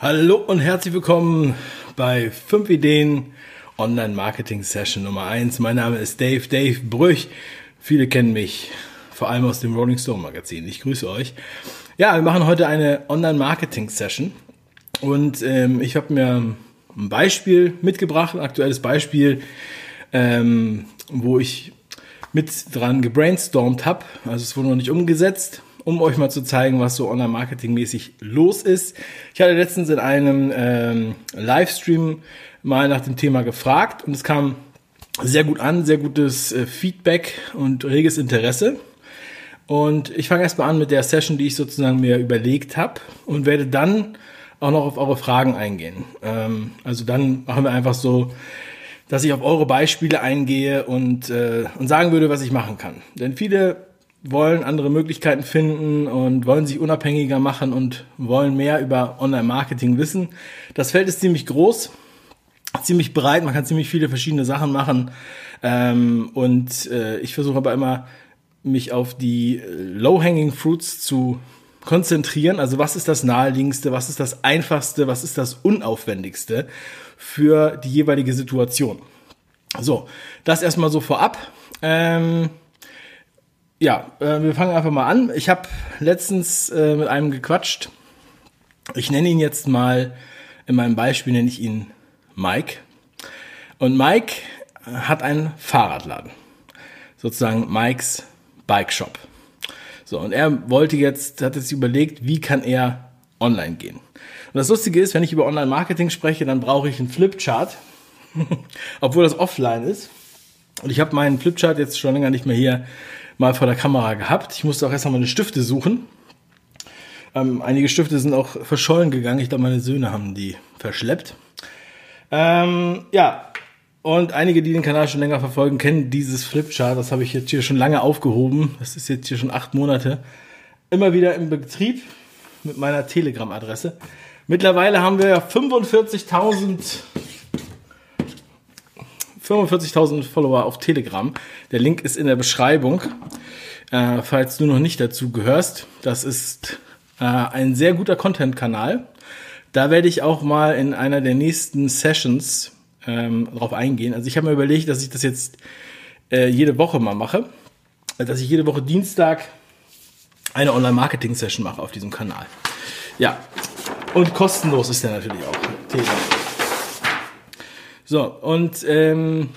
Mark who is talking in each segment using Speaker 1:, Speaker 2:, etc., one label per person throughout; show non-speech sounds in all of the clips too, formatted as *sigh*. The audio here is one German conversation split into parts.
Speaker 1: Hallo und herzlich willkommen bei 5 Ideen Online Marketing Session Nummer 1. Mein Name ist Dave, Dave Brüch. Viele kennen mich vor allem aus dem Rolling Stone Magazin. Ich grüße euch. Ja, wir machen heute eine Online Marketing Session und ähm, ich habe mir ein Beispiel mitgebracht, ein aktuelles Beispiel, ähm, wo ich mit dran gebrainstormt habe. Also es wurde noch nicht umgesetzt, um euch mal zu zeigen, was so Online-Marketing-mäßig los ist. Ich hatte letztens in einem ähm, Livestream mal nach dem Thema gefragt und es kam sehr gut an, sehr gutes äh, Feedback und reges Interesse. Und ich fange erstmal an mit der Session, die ich sozusagen mir überlegt habe und werde dann auch noch auf eure Fragen eingehen. Ähm, also dann machen wir einfach so, dass ich auf eure Beispiele eingehe und, äh, und sagen würde, was ich machen kann. Denn viele wollen andere Möglichkeiten finden und wollen sich unabhängiger machen und wollen mehr über Online-Marketing wissen. Das Feld ist ziemlich groß, ziemlich breit, man kann ziemlich viele verschiedene Sachen machen. Ähm, und äh, ich versuche aber immer, mich auf die Low-Hanging Fruits zu konzentrieren. Also was ist das naheliegendste, was ist das einfachste, was ist das unaufwendigste für die jeweilige Situation. So, das erstmal so vorab. Ähm, ja, äh, wir fangen einfach mal an. Ich habe letztens äh, mit einem gequatscht. Ich nenne ihn jetzt mal, in meinem Beispiel nenne ich ihn Mike. Und Mike hat einen Fahrradladen. Sozusagen Mikes Bike Shop. So, und er wollte jetzt, hat jetzt überlegt, wie kann er online gehen. Und das Lustige ist, wenn ich über Online-Marketing spreche, dann brauche ich einen Flipchart, *laughs* obwohl das offline ist. Und ich habe meinen Flipchart jetzt schon länger nicht mehr hier mal vor der Kamera gehabt. Ich musste auch erst mal meine Stifte suchen. Ähm, einige Stifte sind auch verschollen gegangen. Ich glaube, meine Söhne haben die verschleppt. Ähm, ja, und einige, die den Kanal schon länger verfolgen, kennen dieses Flipchart. Das habe ich jetzt hier schon lange aufgehoben. Das ist jetzt hier schon acht Monate. Immer wieder im Betrieb mit meiner Telegram-Adresse. Mittlerweile haben wir 45.000 45.000 Follower auf Telegram. Der Link ist in der Beschreibung, äh, falls du noch nicht dazu gehörst. Das ist äh, ein sehr guter Content-Kanal. Da werde ich auch mal in einer der nächsten Sessions ähm, drauf eingehen. Also ich habe mir überlegt, dass ich das jetzt äh, jede Woche mal mache. Dass ich jede Woche Dienstag eine Online-Marketing-Session mache auf diesem Kanal. Ja, und kostenlos ist der natürlich auch. Telegram. So, und ähm,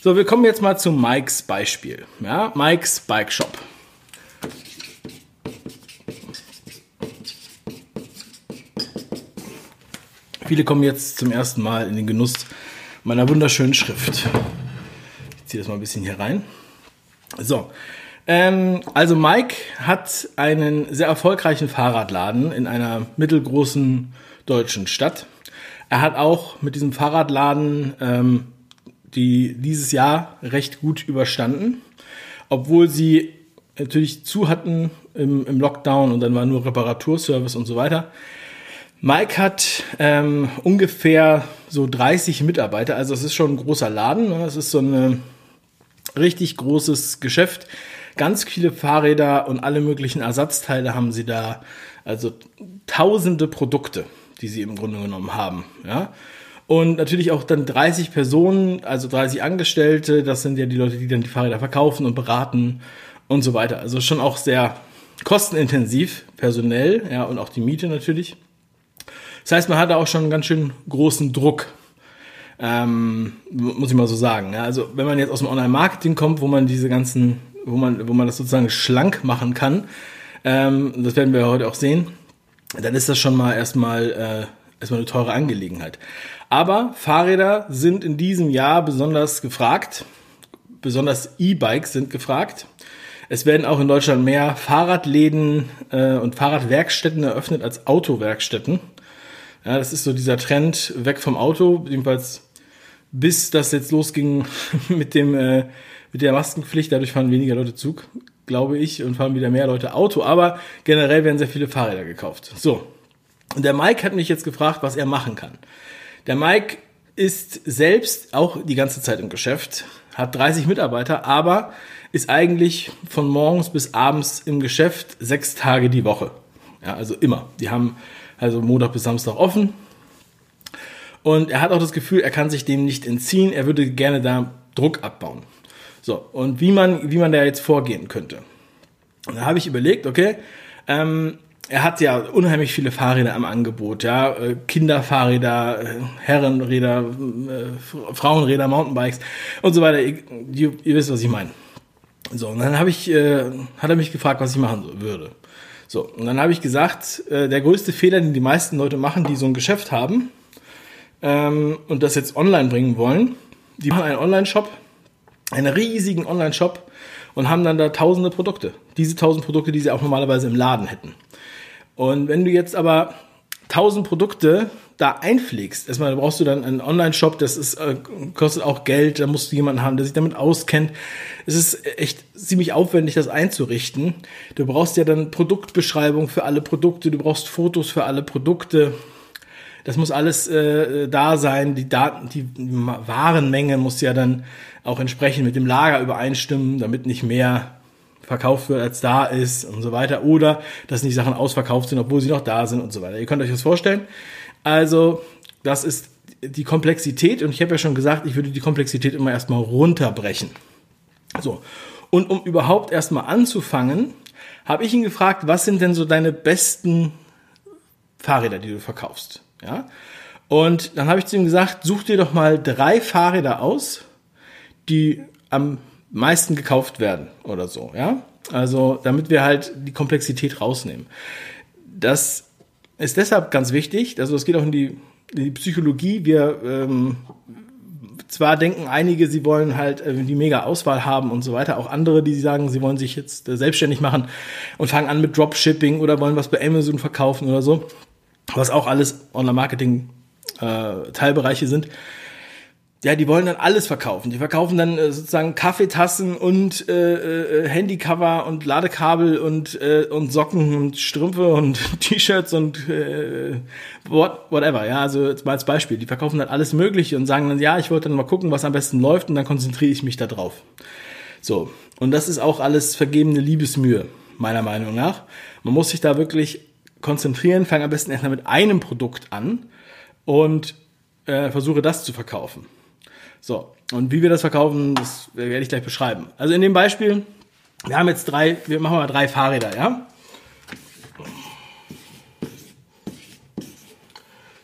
Speaker 1: so, wir kommen jetzt mal zu Mikes Beispiel. Ja, Mikes Bike Shop. Viele kommen jetzt zum ersten Mal in den Genuss meiner wunderschönen Schrift. Ich ziehe das mal ein bisschen hier rein. So, ähm, also Mike hat einen sehr erfolgreichen Fahrradladen in einer mittelgroßen deutschen Stadt. Er hat auch mit diesem Fahrradladen ähm, die dieses Jahr recht gut überstanden, obwohl sie natürlich zu hatten im, im Lockdown und dann war nur Reparaturservice und so weiter. Mike hat ähm, ungefähr so 30 Mitarbeiter, also es ist schon ein großer Laden, ne? es ist so ein richtig großes Geschäft. Ganz viele Fahrräder und alle möglichen Ersatzteile haben sie da, also tausende Produkte die sie im Grunde genommen haben. Ja? Und natürlich auch dann 30 Personen, also 30 Angestellte, das sind ja die Leute, die dann die Fahrräder verkaufen und beraten und so weiter. Also schon auch sehr kostenintensiv, personell, ja, und auch die Miete natürlich. Das heißt, man hat da auch schon einen ganz schön großen Druck, ähm, muss ich mal so sagen. Also wenn man jetzt aus dem Online-Marketing kommt, wo man diese ganzen, wo man, wo man das sozusagen schlank machen kann, ähm, das werden wir heute auch sehen, dann ist das schon mal erstmal, äh, erstmal eine teure Angelegenheit. Aber Fahrräder sind in diesem Jahr besonders gefragt. Besonders E-Bikes sind gefragt. Es werden auch in Deutschland mehr Fahrradläden äh, und Fahrradwerkstätten eröffnet als Autowerkstätten. Ja, das ist so dieser Trend weg vom Auto, jedenfalls bis das jetzt losging *laughs* mit dem äh, mit der Maskenpflicht. Dadurch fahren weniger Leute Zug glaube ich, und fahren wieder mehr Leute Auto. Aber generell werden sehr viele Fahrräder gekauft. So. Und der Mike hat mich jetzt gefragt, was er machen kann. Der Mike ist selbst auch die ganze Zeit im Geschäft, hat 30 Mitarbeiter, aber ist eigentlich von morgens bis abends im Geschäft sechs Tage die Woche. Ja, also immer. Die haben also Montag bis Samstag offen. Und er hat auch das Gefühl, er kann sich dem nicht entziehen. Er würde gerne da Druck abbauen. So, und wie man, wie man da jetzt vorgehen könnte. Und da habe ich überlegt, okay, ähm, er hat ja unheimlich viele Fahrräder am Angebot, ja, äh, Kinderfahrräder, äh, Herrenräder, äh, Frauenräder, Mountainbikes und so weiter. Ihr, ihr wisst, was ich meine. So, und dann habe ich, äh, hat er mich gefragt, was ich machen würde. So, und dann habe ich gesagt, äh, der größte Fehler, den die meisten Leute machen, die so ein Geschäft haben ähm, und das jetzt online bringen wollen, die machen einen Online-Shop, einen riesigen Online-Shop und haben dann da tausende Produkte. Diese tausend Produkte, die sie auch normalerweise im Laden hätten. Und wenn du jetzt aber 1000 Produkte da einpflegst, erstmal brauchst du dann einen Online-Shop, das ist, äh, kostet auch Geld, da musst du jemanden haben, der sich damit auskennt. Es ist echt ziemlich aufwendig, das einzurichten. Du brauchst ja dann Produktbeschreibung für alle Produkte, du brauchst Fotos für alle Produkte. Das muss alles äh, da sein. Die Daten, die Warenmenge muss ja dann auch entsprechend mit dem Lager übereinstimmen, damit nicht mehr verkauft wird, als da ist und so weiter. Oder dass nicht Sachen ausverkauft sind, obwohl sie noch da sind und so weiter. Ihr könnt euch das vorstellen. Also, das ist die Komplexität. Und ich habe ja schon gesagt, ich würde die Komplexität immer erstmal runterbrechen. So. Und um überhaupt erstmal anzufangen, habe ich ihn gefragt, was sind denn so deine besten Fahrräder, die du verkaufst? Ja. Und dann habe ich zu ihm gesagt, such dir doch mal drei Fahrräder aus, die am meisten gekauft werden oder so, ja. Also, damit wir halt die Komplexität rausnehmen. Das ist deshalb ganz wichtig, also es geht auch in die, in die Psychologie. Wir ähm, zwar denken einige, sie wollen halt äh, die mega Auswahl haben und so weiter, auch andere, die sagen, sie wollen sich jetzt äh, selbstständig machen und fangen an mit Dropshipping oder wollen was bei Amazon verkaufen oder so, was auch alles Online-Marketing äh, Teilbereiche sind ja, die wollen dann alles verkaufen. Die verkaufen dann äh, sozusagen Kaffeetassen und äh, äh, Handycover und Ladekabel und äh, und Socken und Strümpfe und *laughs* T-Shirts und äh, what, whatever. Ja, also jetzt mal als Beispiel. Die verkaufen dann alles Mögliche und sagen dann, ja, ich wollte dann mal gucken, was am besten läuft und dann konzentriere ich mich da drauf. So. Und das ist auch alles vergebene Liebesmühe, meiner Meinung nach. Man muss sich da wirklich konzentrieren, fange am besten erstmal mit einem Produkt an und äh, versuche das zu verkaufen. So, und wie wir das verkaufen, das werde ich gleich beschreiben. Also in dem Beispiel, wir haben jetzt drei, wir machen mal drei Fahrräder, ja?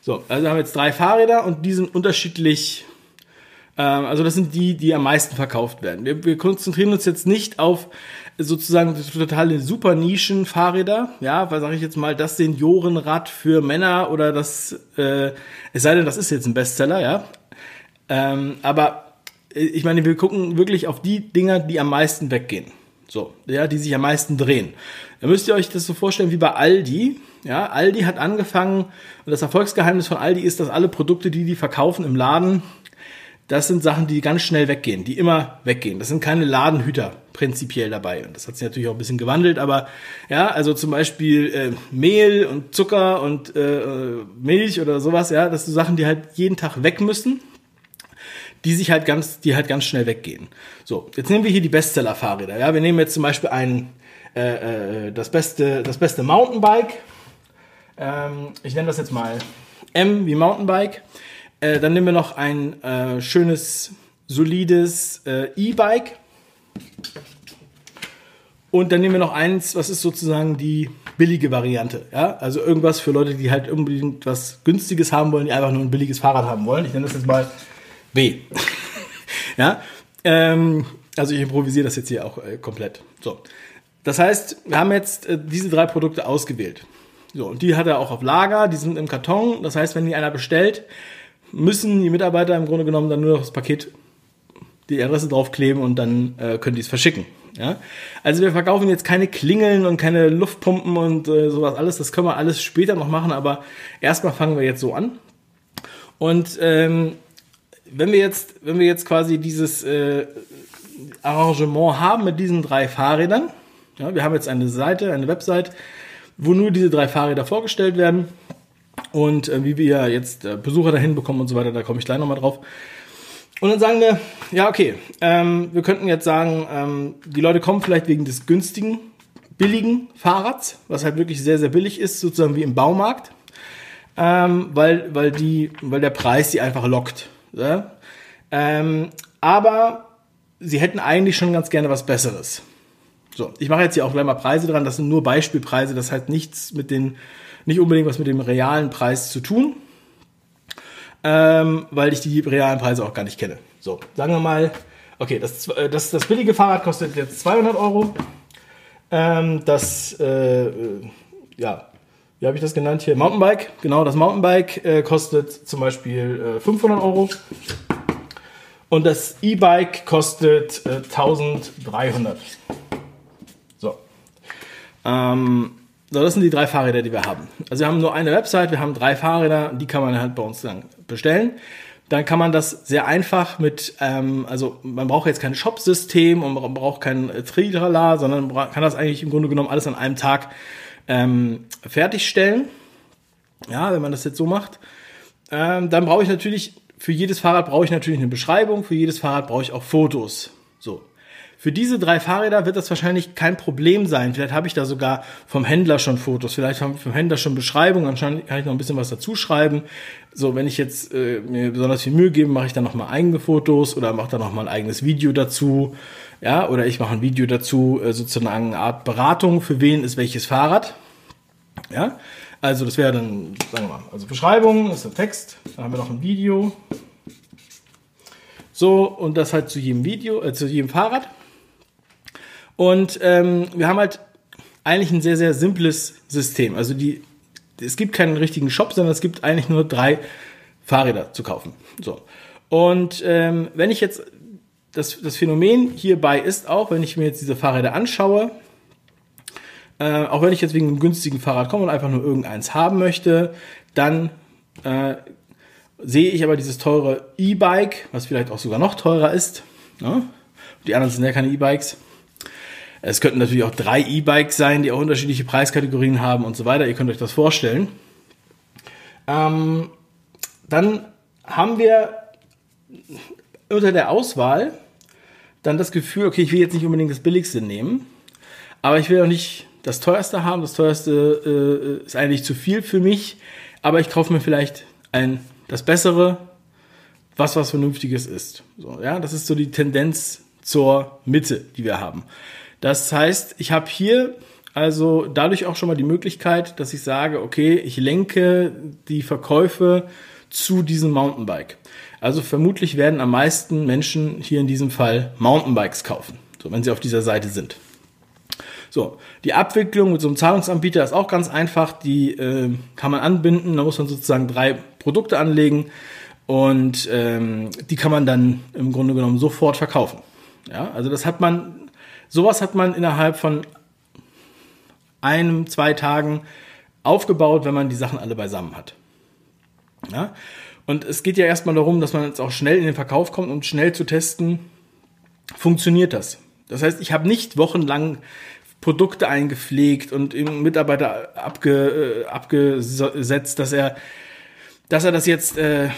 Speaker 1: So, also wir haben jetzt drei Fahrräder und die sind unterschiedlich, äh, also das sind die, die am meisten verkauft werden. Wir, wir konzentrieren uns jetzt nicht auf sozusagen totale super Nischen Fahrräder, ja, weil sage ich jetzt mal, das Seniorenrad für Männer oder das, äh, es sei denn, das ist jetzt ein Bestseller, ja, ähm, aber äh, ich meine, wir gucken wirklich auf die Dinger, die am meisten weggehen. So, ja, die sich am meisten drehen. Da müsst ihr euch das so vorstellen wie bei Aldi. Ja, Aldi hat angefangen und das Erfolgsgeheimnis von Aldi ist, dass alle Produkte, die die verkaufen im Laden, das sind Sachen, die ganz schnell weggehen, die immer weggehen. Das sind keine Ladenhüter prinzipiell dabei. Und das hat sich natürlich auch ein bisschen gewandelt, aber ja, also zum Beispiel äh, Mehl und Zucker und äh, äh Milch oder sowas, ja, das sind Sachen, die halt jeden Tag weg müssen die sich halt ganz, die halt ganz schnell weggehen. So, jetzt nehmen wir hier die Bestseller-Fahrräder. Ja, wir nehmen jetzt zum Beispiel ein, äh, äh, das beste, das beste Mountainbike. Ähm, ich nenne das jetzt mal M wie Mountainbike. Äh, dann nehmen wir noch ein äh, schönes, solides äh, E-Bike. Und dann nehmen wir noch eins, was ist sozusagen die billige Variante. Ja? Also irgendwas für Leute, die halt unbedingt was Günstiges haben wollen, die einfach nur ein billiges Fahrrad haben wollen. Ich nenne das jetzt mal B. *laughs* ja, ähm, also ich improvisiere das jetzt hier auch äh, komplett. So, das heißt, wir haben jetzt äh, diese drei Produkte ausgewählt. So, und die hat er auch auf Lager, die sind im Karton. Das heißt, wenn die einer bestellt, müssen die Mitarbeiter im Grunde genommen dann nur noch das Paket, die Adresse draufkleben und dann äh, können die es verschicken. Ja? Also wir verkaufen jetzt keine Klingeln und keine Luftpumpen und äh, sowas alles. Das können wir alles später noch machen, aber erstmal fangen wir jetzt so an. Und ähm, wenn wir jetzt, wenn wir jetzt quasi dieses äh, Arrangement haben mit diesen drei Fahrrädern, ja, wir haben jetzt eine Seite, eine Website, wo nur diese drei Fahrräder vorgestellt werden. und äh, wie wir jetzt äh, Besucher dahin bekommen und so weiter, da komme ich gleich nochmal drauf. Und dann sagen wir, ja, okay, ähm, wir könnten jetzt sagen, ähm, die Leute kommen vielleicht wegen des günstigen, billigen Fahrrads, was halt wirklich sehr, sehr billig ist, sozusagen wie im Baumarkt, ähm, weil, weil, die, weil der Preis die einfach lockt. Ja? Ähm, aber sie hätten eigentlich schon ganz gerne was Besseres. So, ich mache jetzt hier auch gleich mal Preise dran. Das sind nur Beispielpreise. Das hat nichts mit den, nicht unbedingt was mit dem realen Preis zu tun, ähm, weil ich die realen Preise auch gar nicht kenne. So, sagen wir mal, okay, das, äh, das, das billige Fahrrad kostet jetzt 200 Euro. Ähm, das, äh, äh, ja, wie habe ich das genannt hier? Mountainbike. Genau, das Mountainbike äh, kostet zum Beispiel äh, 500 Euro. Und das E-Bike kostet äh, 1300. So. Ähm, so, das sind die drei Fahrräder, die wir haben. Also wir haben nur eine Website, wir haben drei Fahrräder, die kann man halt bei uns dann bestellen. Dann kann man das sehr einfach mit, ähm, also man braucht jetzt kein Shop-System und man braucht kein Tralala, sondern kann das eigentlich im Grunde genommen alles an einem Tag ähm, fertigstellen. Ja, wenn man das jetzt so macht. Ähm, dann brauche ich natürlich für jedes Fahrrad brauche ich natürlich eine Beschreibung, für jedes Fahrrad brauche ich auch Fotos. So. Für diese drei Fahrräder wird das wahrscheinlich kein Problem sein. Vielleicht habe ich da sogar vom Händler schon Fotos, vielleicht habe ich vom Händler schon Beschreibungen, dann kann ich noch ein bisschen was dazu schreiben. So, wenn ich jetzt äh, mir besonders viel Mühe gebe, mache ich dann nochmal eigene Fotos oder mache dann nochmal ein eigenes Video dazu. Ja, oder ich mache ein Video dazu, äh, sozusagen eine Art Beratung, für wen ist welches Fahrrad. Ja, also das wäre dann, sagen wir mal, also Beschreibung ist der Text, dann haben wir noch ein Video. So, und das halt zu jedem Video, äh, zu jedem Fahrrad. Und ähm, wir haben halt eigentlich ein sehr, sehr simples System. Also die, es gibt keinen richtigen Shop, sondern es gibt eigentlich nur drei Fahrräder zu kaufen. So. Und ähm, wenn ich jetzt, das, das Phänomen hierbei ist auch, wenn ich mir jetzt diese Fahrräder anschaue, äh, auch wenn ich jetzt wegen einem günstigen Fahrrad komme und einfach nur irgendeins haben möchte, dann äh, sehe ich aber dieses teure E-Bike, was vielleicht auch sogar noch teurer ist. Ne? Die anderen sind ja keine E-Bikes. Es könnten natürlich auch drei E-Bikes sein, die auch unterschiedliche Preiskategorien haben und so weiter. Ihr könnt euch das vorstellen. Ähm, dann haben wir unter der Auswahl dann das Gefühl, okay, ich will jetzt nicht unbedingt das billigste nehmen, aber ich will auch nicht das teuerste haben. Das teuerste äh, ist eigentlich zu viel für mich, aber ich kaufe mir vielleicht ein, das bessere, was was Vernünftiges ist. So, ja, das ist so die Tendenz zur Mitte, die wir haben. Das heißt, ich habe hier also dadurch auch schon mal die Möglichkeit, dass ich sage, okay, ich lenke die Verkäufe zu diesem Mountainbike. Also vermutlich werden am meisten Menschen hier in diesem Fall Mountainbikes kaufen, so wenn sie auf dieser Seite sind. So, die Abwicklung mit so einem Zahlungsanbieter ist auch ganz einfach. Die äh, kann man anbinden. Da muss man sozusagen drei Produkte anlegen und ähm, die kann man dann im Grunde genommen sofort verkaufen. Ja, also das hat man, sowas hat man innerhalb von einem, zwei Tagen aufgebaut, wenn man die Sachen alle beisammen hat. Ja? Und es geht ja erstmal darum, dass man jetzt auch schnell in den Verkauf kommt, um schnell zu testen, funktioniert das. Das heißt, ich habe nicht wochenlang Produkte eingepflegt und im Mitarbeiter abge, äh, abgesetzt, dass er, dass er das jetzt äh,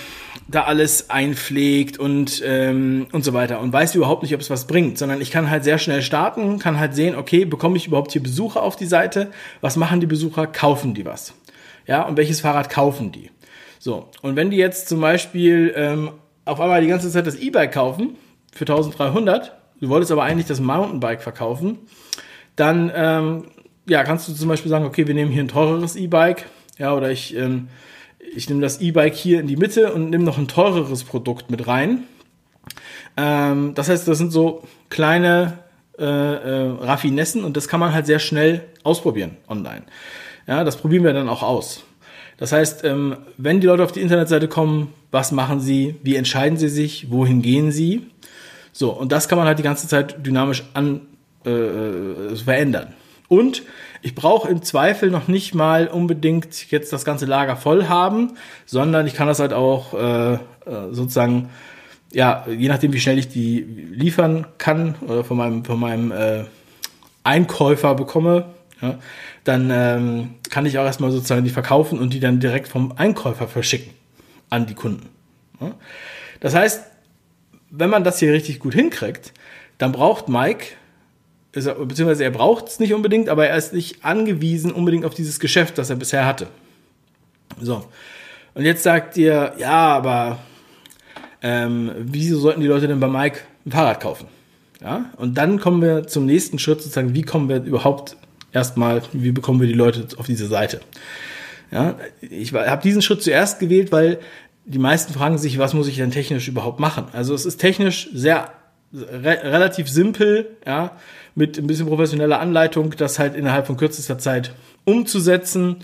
Speaker 1: da alles einpflegt und ähm, und so weiter und weiß überhaupt nicht, ob es was bringt, sondern ich kann halt sehr schnell starten, kann halt sehen, okay, bekomme ich überhaupt hier Besucher auf die Seite? Was machen die Besucher? Kaufen die was? Ja, und welches Fahrrad kaufen die? So, und wenn die jetzt zum Beispiel ähm, auf einmal die ganze Zeit das E-Bike kaufen für 1300, du wolltest aber eigentlich das Mountainbike verkaufen, dann ähm, ja, kannst du zum Beispiel sagen, okay, wir nehmen hier ein teureres E-Bike, ja, oder ich, ähm, ich nehme das E-Bike hier in die Mitte und nehme noch ein teureres Produkt mit rein. Ähm, das heißt, das sind so kleine äh, äh, Raffinessen und das kann man halt sehr schnell ausprobieren online. Ja, das probieren wir dann auch aus. Das heißt, ähm, wenn die Leute auf die Internetseite kommen, was machen sie, wie entscheiden sie sich, wohin gehen sie? So, und das kann man halt die ganze Zeit dynamisch an, äh, äh, verändern. Und ich brauche im Zweifel noch nicht mal unbedingt jetzt das ganze Lager voll haben, sondern ich kann das halt auch äh, äh, sozusagen, ja, je nachdem, wie schnell ich die liefern kann oder von meinem, von meinem äh, Einkäufer bekomme, ja, dann ähm, kann ich auch erstmal sozusagen die verkaufen und die dann direkt vom Einkäufer verschicken an die Kunden. Ja. Das heißt, wenn man das hier richtig gut hinkriegt, dann braucht Mike, beziehungsweise er braucht es nicht unbedingt, aber er ist nicht angewiesen unbedingt auf dieses Geschäft, das er bisher hatte. So. Und jetzt sagt ihr, ja, aber ähm, wieso sollten die Leute denn bei Mike ein Fahrrad kaufen? Ja, und dann kommen wir zum nächsten Schritt, sozusagen, wie kommen wir überhaupt erstmal, wie bekommen wir die Leute auf diese Seite? Ja, ich habe diesen Schritt zuerst gewählt, weil die meisten fragen sich, was muss ich denn technisch überhaupt machen? Also es ist technisch sehr re relativ simpel, ja, mit ein bisschen professioneller Anleitung, das halt innerhalb von kürzester Zeit umzusetzen.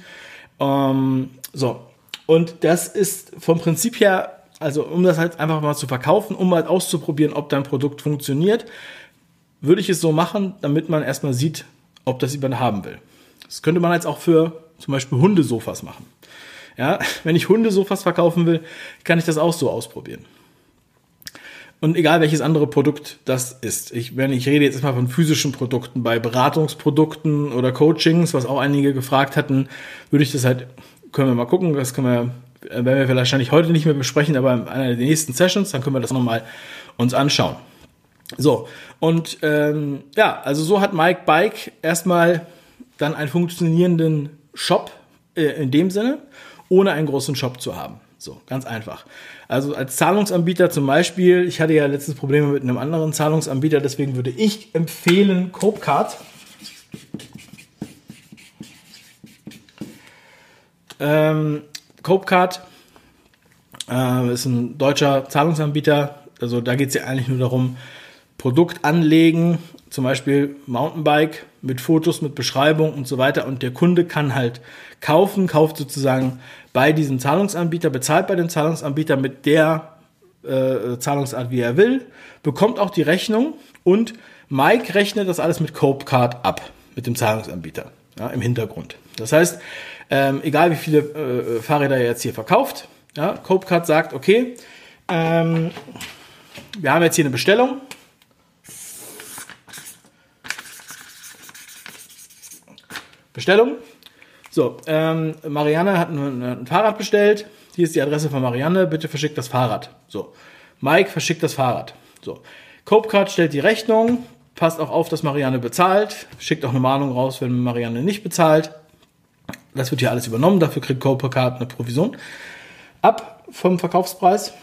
Speaker 1: Ähm, so. Und das ist vom Prinzip her also um das halt einfach mal zu verkaufen, um halt auszuprobieren, ob dein Produkt funktioniert, würde ich es so machen, damit man erstmal sieht, ob das jemand haben will. Das könnte man jetzt auch für zum Beispiel Hundesofas machen. Ja, *laughs* wenn ich Hundesofas verkaufen will, kann ich das auch so ausprobieren. Und egal welches andere Produkt das ist. Ich, wenn ich rede jetzt erstmal von physischen Produkten, bei Beratungsprodukten oder Coachings, was auch einige gefragt hatten, würde ich das halt, können wir mal gucken, das können wir werden wir wahrscheinlich heute nicht mehr besprechen, aber in einer der nächsten Sessions, dann können wir das nochmal uns anschauen. So, und ähm, ja, also so hat Mike Bike erstmal dann einen funktionierenden Shop äh, in dem Sinne, ohne einen großen Shop zu haben. So, ganz einfach. Also als Zahlungsanbieter zum Beispiel, ich hatte ja letztens Probleme mit einem anderen Zahlungsanbieter, deswegen würde ich empfehlen Copecard. Ähm, Copecard äh, ist ein deutscher Zahlungsanbieter. Also da geht es ja eigentlich nur darum, Produkt anlegen, zum Beispiel Mountainbike mit Fotos, mit Beschreibung und so weiter. Und der Kunde kann halt kaufen, kauft sozusagen bei diesem Zahlungsanbieter, bezahlt bei dem Zahlungsanbieter mit der äh, Zahlungsart, wie er will, bekommt auch die Rechnung und Mike rechnet das alles mit Copecard ab, mit dem Zahlungsanbieter ja, im Hintergrund. Das heißt, ähm, egal wie viele äh, Fahrräder er jetzt hier verkauft, ja, Copecard sagt, okay, ähm, wir haben jetzt hier eine Bestellung. Bestellung. So, ähm, Marianne hat ein, ein, Fahrrad bestellt. Hier ist die Adresse von Marianne. Bitte verschickt das Fahrrad. So, Mike verschickt das Fahrrad. So, Copecard stellt die Rechnung. Passt auch auf, dass Marianne bezahlt. Schickt auch eine Mahnung raus, wenn Marianne nicht bezahlt. Das wird hier alles übernommen. Dafür kriegt Copacard eine Provision ab vom Verkaufspreis.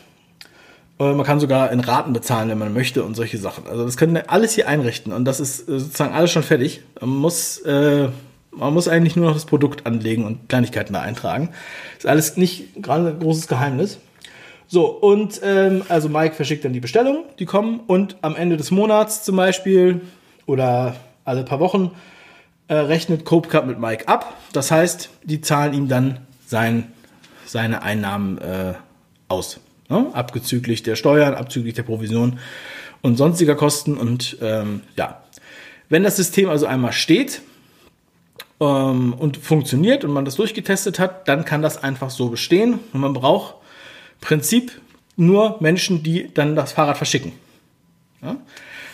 Speaker 1: Äh, man kann sogar in Raten bezahlen, wenn man möchte und solche Sachen. Also das können wir alles hier einrichten und das ist äh, sozusagen alles schon fertig. Man muss, äh, man muss eigentlich nur noch das Produkt anlegen und Kleinigkeiten da eintragen. Ist alles nicht gerade ein großes Geheimnis. So, und ähm, also Mike verschickt dann die Bestellung, die kommen und am Ende des Monats zum Beispiel oder alle paar Wochen äh, rechnet Copecard mit Mike ab. Das heißt, die zahlen ihm dann sein, seine Einnahmen äh, aus. Ne? Abzüglich der Steuern, abzüglich der Provision und sonstiger Kosten. Und ähm, ja, wenn das System also einmal steht ähm, und funktioniert und man das durchgetestet hat, dann kann das einfach so bestehen. Und man braucht im Prinzip nur Menschen, die dann das Fahrrad verschicken. Ja?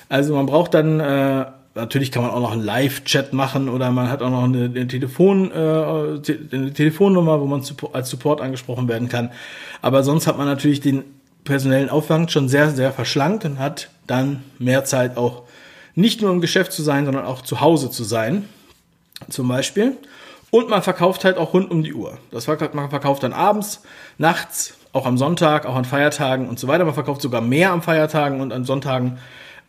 Speaker 1: Also man braucht dann äh, natürlich kann man auch noch einen Live-Chat machen oder man hat auch noch eine, eine Telefon, äh, eine Telefonnummer, wo man als Support angesprochen werden kann. Aber sonst hat man natürlich den personellen Aufwand schon sehr, sehr verschlankt und hat dann mehr Zeit auch nicht nur im Geschäft zu sein, sondern auch zu Hause zu sein, zum Beispiel. Und man verkauft halt auch rund um die Uhr. Das verkauft, man verkauft dann abends, nachts, auch am Sonntag, auch an Feiertagen und so weiter. Man verkauft sogar mehr am Feiertagen und an Sonntagen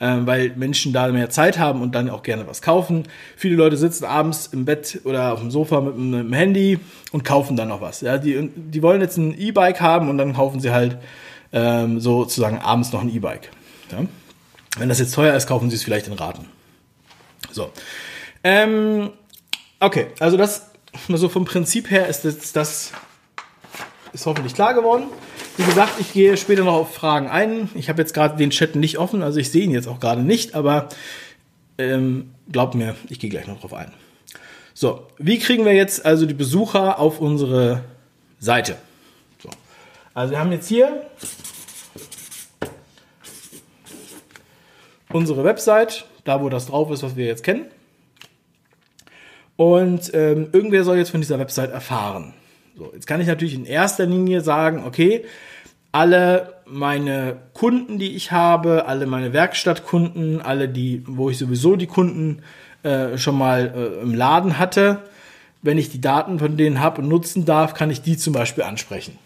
Speaker 1: ähm, weil Menschen da mehr Zeit haben und dann auch gerne was kaufen. Viele Leute sitzen abends im Bett oder auf dem Sofa mit, dem Handy und kaufen dann noch was. Ja, die, die wollen jetzt ein E-Bike haben und dann kaufen sie halt ähm, sozusagen abends noch ein E-Bike. Ja? Wenn das jetzt teuer ist, kaufen sie es vielleicht in Raten. So. Ähm, okay, also das, so vom Prinzip her ist das, das ist hoffentlich klar geworden. Wie gesagt, ich gehe später noch auf Fragen ein. Ich habe jetzt gerade den Chat nicht offen, also ich sehe ihn jetzt auch gerade nicht, aber ähm, glaubt mir, ich gehe gleich noch drauf ein. So, wie kriegen wir jetzt also die Besucher auf unsere Seite? So. Also wir haben jetzt hier unsere Website, da wo das drauf ist, was wir jetzt kennen. Und ähm, irgendwer soll jetzt von dieser Website erfahren. So, jetzt kann ich natürlich in erster Linie sagen, okay, alle meine Kunden, die ich habe, alle meine Werkstattkunden, alle die, wo ich sowieso die Kunden äh, schon mal äh, im Laden hatte, wenn ich die Daten von denen habe und nutzen darf, kann ich die zum Beispiel ansprechen.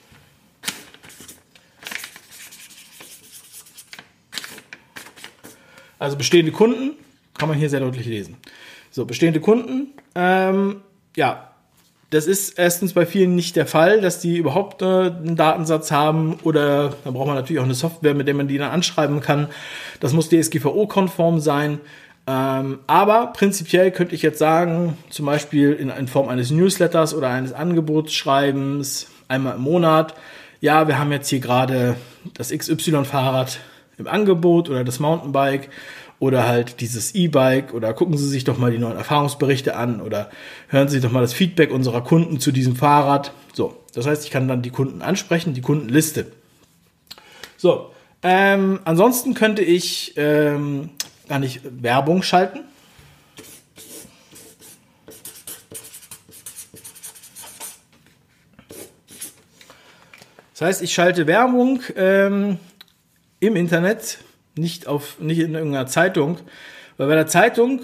Speaker 1: Also bestehende Kunden, kann man hier sehr deutlich lesen. So, bestehende Kunden, ähm, ja, das ist erstens bei vielen nicht der Fall, dass die überhaupt äh, einen Datensatz haben oder da braucht man natürlich auch eine Software, mit der man die dann anschreiben kann. Das muss DSGVO-konform sein. Ähm, aber prinzipiell könnte ich jetzt sagen, zum Beispiel in, in Form eines Newsletters oder eines Angebotsschreibens einmal im Monat, ja, wir haben jetzt hier gerade das XY-Fahrrad im Angebot oder das Mountainbike oder halt dieses E-Bike oder gucken Sie sich doch mal die neuen Erfahrungsberichte an oder hören Sie doch mal das Feedback unserer Kunden zu diesem Fahrrad. So, das heißt, ich kann dann die Kunden ansprechen, die Kundenliste. So, ähm, ansonsten könnte ich ähm, gar nicht Werbung schalten. Das heißt, ich schalte Werbung ähm, im Internet nicht auf, nicht in irgendeiner Zeitung. Weil bei der Zeitung,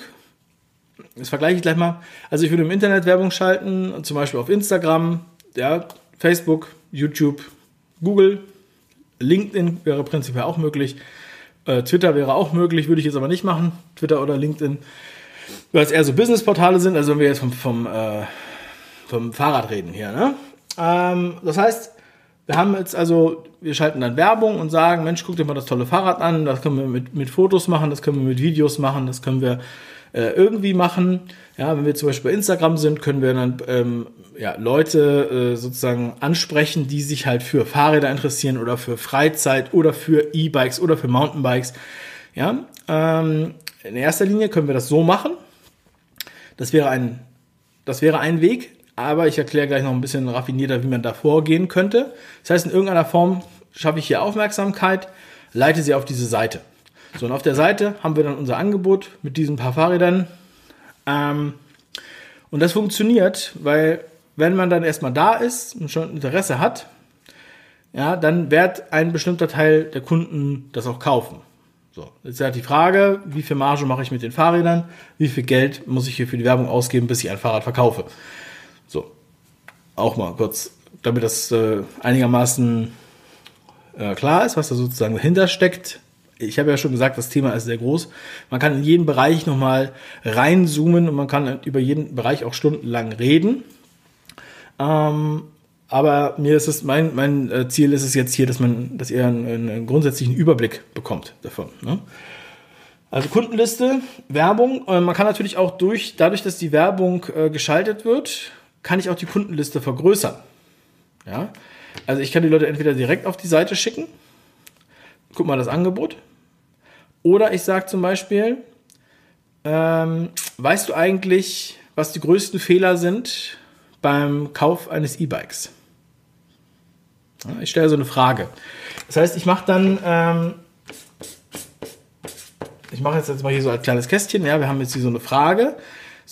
Speaker 1: das vergleiche ich gleich mal, also ich würde im Internet Werbung schalten, zum Beispiel auf Instagram, ja, Facebook, YouTube, Google, LinkedIn wäre prinzipiell auch möglich. Äh, Twitter wäre auch möglich, würde ich jetzt aber nicht machen. Twitter oder LinkedIn. Weil es eher so Businessportale sind, also wenn wir jetzt vom, vom, äh, vom Fahrrad reden hier. Ne? Ähm, das heißt, wir haben jetzt also, wir schalten dann Werbung und sagen, Mensch, guck dir mal das tolle Fahrrad an, das können wir mit, mit Fotos machen, das können wir mit Videos machen, das können wir äh, irgendwie machen. Ja, wenn wir zum Beispiel bei Instagram sind, können wir dann ähm, ja, Leute äh, sozusagen ansprechen, die sich halt für Fahrräder interessieren oder für Freizeit oder für E-Bikes oder für Mountainbikes. Ja, ähm, in erster Linie können wir das so machen. Das wäre ein, das wäre ein Weg. Aber ich erkläre gleich noch ein bisschen raffinierter, wie man da vorgehen könnte. Das heißt, in irgendeiner Form schaffe ich hier Aufmerksamkeit, leite sie auf diese Seite. So, und auf der Seite haben wir dann unser Angebot mit diesen paar Fahrrädern. Ähm, und das funktioniert, weil wenn man dann erstmal da ist und schon Interesse hat, ja, dann wird ein bestimmter Teil der Kunden das auch kaufen. So, jetzt ist halt die Frage, wie viel Marge mache ich mit den Fahrrädern, wie viel Geld muss ich hier für die Werbung ausgeben, bis ich ein Fahrrad verkaufe. Auch mal kurz, damit das äh, einigermaßen äh, klar ist, was da sozusagen dahinter steckt. Ich habe ja schon gesagt, das Thema ist sehr groß. Man kann in jeden Bereich nochmal reinzoomen und man kann über jeden Bereich auch stundenlang reden. Ähm, aber mir ist es, mein, mein äh, Ziel ist es jetzt hier, dass man, dass ihr einen, einen grundsätzlichen Überblick bekommt davon. Ne? Also Kundenliste, Werbung. Äh, man kann natürlich auch durch, dadurch, dass die Werbung äh, geschaltet wird, kann ich auch die Kundenliste vergrößern. Ja? Also ich kann die Leute entweder direkt auf die Seite schicken, guck mal das Angebot, oder ich sage zum Beispiel, ähm, weißt du eigentlich, was die größten Fehler sind beim Kauf eines E-Bikes? Ja, ich stelle so eine Frage. Das heißt, ich mache dann, ähm, ich mache jetzt, jetzt mal hier so ein kleines Kästchen, ja, wir haben jetzt hier so eine Frage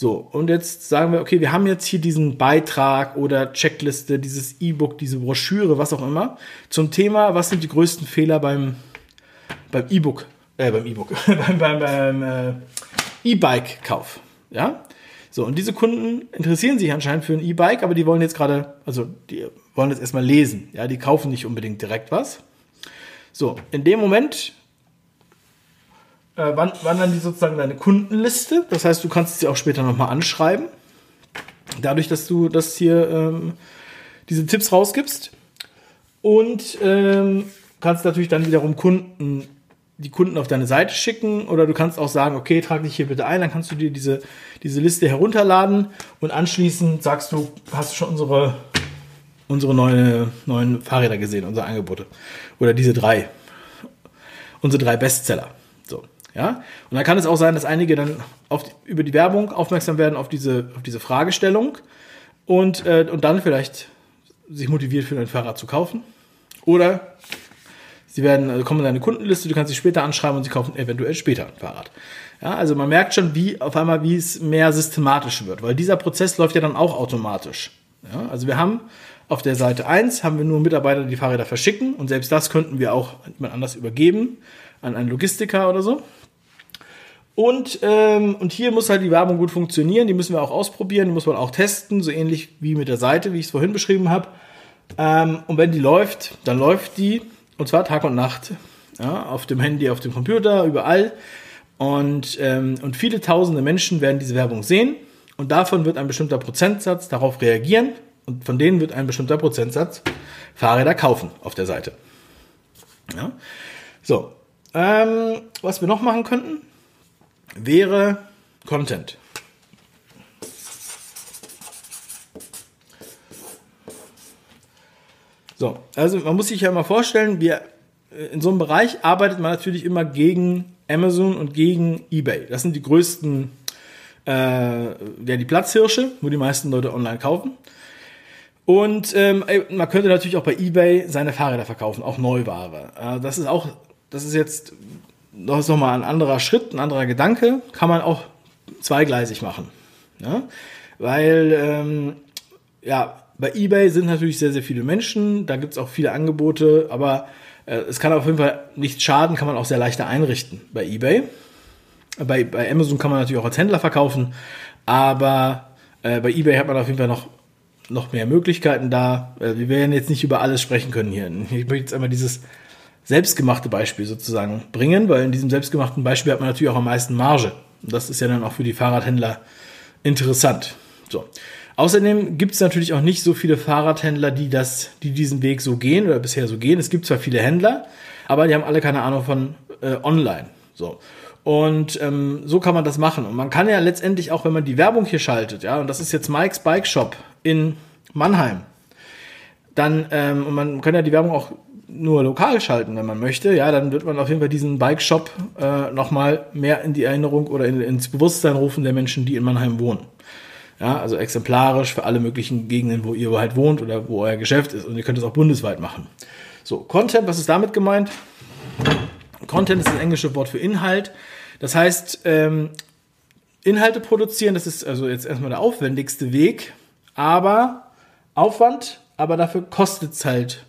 Speaker 1: so, und jetzt sagen wir, okay, wir haben jetzt hier diesen Beitrag oder Checkliste, dieses E-Book, diese Broschüre, was auch immer, zum Thema, was sind die größten Fehler beim, beim E-Book, äh, beim E-Book, *laughs* beim, beim, beim äh, E-Bike-Kauf. Ja? So, und diese Kunden interessieren sich anscheinend für ein E-Bike, aber die wollen jetzt gerade, also die wollen jetzt erstmal lesen. Ja, die kaufen nicht unbedingt direkt was. So, in dem Moment äh, wandern die sozusagen deine Kundenliste. Das heißt, du kannst sie auch später nochmal anschreiben. Dadurch, dass du das hier ähm, diese Tipps rausgibst. Und ähm, kannst natürlich dann wiederum Kunden, die Kunden auf deine Seite schicken oder du kannst auch sagen, okay, trag dich hier bitte ein, dann kannst du dir diese, diese Liste herunterladen und anschließend sagst du, hast du schon unsere, unsere neue, neuen Fahrräder gesehen, unsere Angebote. Oder diese drei. Unsere drei Bestseller. Ja? Und dann kann es auch sein, dass einige dann auf, über die Werbung aufmerksam werden auf diese, auf diese Fragestellung und, äh, und dann vielleicht sich motiviert für ein Fahrrad zu kaufen. Oder Sie werden, also kommen in deine Kundenliste, du kannst sie später anschreiben und sie kaufen eventuell später ein Fahrrad. Ja, also man merkt schon, wie auf einmal, wie es mehr systematisch wird, weil dieser Prozess läuft ja dann auch automatisch. Ja, also wir haben auf der Seite 1 haben wir nur Mitarbeiter, die Fahrräder verschicken und selbst das könnten wir auch jemand anders übergeben, an einen Logistiker oder so. Und, ähm, und hier muss halt die Werbung gut funktionieren, die müssen wir auch ausprobieren, die muss man auch testen, so ähnlich wie mit der Seite, wie ich es vorhin beschrieben habe. Ähm, und wenn die läuft, dann läuft die, und zwar Tag und Nacht, ja, auf dem Handy, auf dem Computer, überall. Und, ähm, und viele tausende Menschen werden diese Werbung sehen und davon wird ein bestimmter Prozentsatz darauf reagieren und von denen wird ein bestimmter Prozentsatz Fahrräder kaufen auf der Seite. Ja. So, ähm, was wir noch machen könnten, wäre Content. So, also man muss sich ja mal vorstellen, wir äh, in so einem Bereich arbeitet man natürlich immer gegen Amazon und gegen eBay. Das sind die größten, äh, ja, die Platzhirsche, wo die meisten Leute online kaufen. Und ähm, man könnte natürlich auch bei eBay seine Fahrräder verkaufen, auch Neuware. Äh, das ist auch, das ist jetzt das ist nochmal ein anderer Schritt, ein anderer Gedanke. Kann man auch zweigleisig machen. Ja? Weil, ähm, ja, bei eBay sind natürlich sehr, sehr viele Menschen, da gibt es auch viele Angebote, aber äh, es kann auf jeden Fall nicht schaden, kann man auch sehr leichter einrichten bei eBay. Bei, bei Amazon kann man natürlich auch als Händler verkaufen, aber äh, bei eBay hat man auf jeden Fall noch, noch mehr Möglichkeiten da. Äh, wir werden jetzt nicht über alles sprechen können hier. Ich möchte jetzt einmal dieses selbstgemachte Beispiel sozusagen bringen, weil in diesem selbstgemachten Beispiel hat man natürlich auch am meisten Marge. Und das ist ja dann auch für die Fahrradhändler interessant. So. Außerdem gibt es natürlich auch nicht so viele Fahrradhändler, die das, die diesen Weg so gehen oder bisher so gehen. Es gibt zwar viele Händler, aber die haben alle keine Ahnung von äh, Online. So. Und ähm, so kann man das machen. Und man kann ja letztendlich auch, wenn man die Werbung hier schaltet, ja, und das ist jetzt Mike's Bike Shop in Mannheim, dann, ähm, und man kann ja die Werbung auch nur lokal schalten, wenn man möchte, ja, dann wird man auf jeden Fall diesen Bike Shop äh, nochmal mehr in die Erinnerung oder in, ins Bewusstsein rufen der Menschen, die in Mannheim wohnen. Ja, also exemplarisch für alle möglichen Gegenden, wo ihr halt wohnt oder wo euer Geschäft ist. Und ihr könnt es auch bundesweit machen. So, Content, was ist damit gemeint? Content ist das englische Wort für Inhalt. Das heißt, ähm, Inhalte produzieren, das ist also jetzt erstmal der aufwendigste Weg, aber Aufwand, aber dafür kostet es halt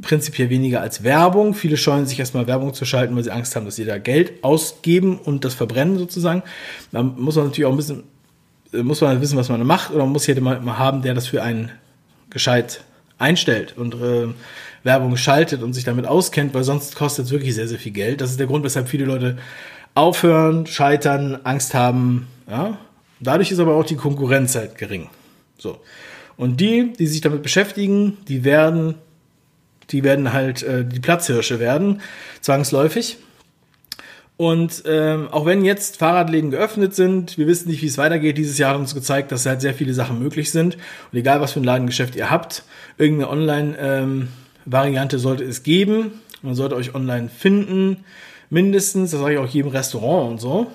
Speaker 1: prinzipiell weniger als Werbung. Viele scheuen sich erstmal Werbung zu schalten, weil sie Angst haben, dass sie da Geld ausgeben und das verbrennen sozusagen. Da muss man natürlich auch ein bisschen äh, muss man wissen, was man macht, oder man muss jemanden mal haben, der das für einen gescheit einstellt und äh, Werbung schaltet und sich damit auskennt, weil sonst kostet es wirklich sehr, sehr viel Geld. Das ist der Grund, weshalb viele Leute aufhören, scheitern, Angst haben. Ja? Dadurch ist aber auch die Konkurrenz halt gering. So. Und die, die sich damit beschäftigen, die werden, die werden halt äh, die Platzhirsche werden, zwangsläufig. Und ähm, auch wenn jetzt Fahrradläden geöffnet sind, wir wissen nicht, wie es weitergeht. Dieses Jahr hat uns gezeigt, dass halt sehr viele Sachen möglich sind. Und egal, was für ein Ladengeschäft ihr habt, irgendeine Online-Variante ähm, sollte es geben. Man sollte euch online finden, mindestens. Das sage ich auch jedem Restaurant und so.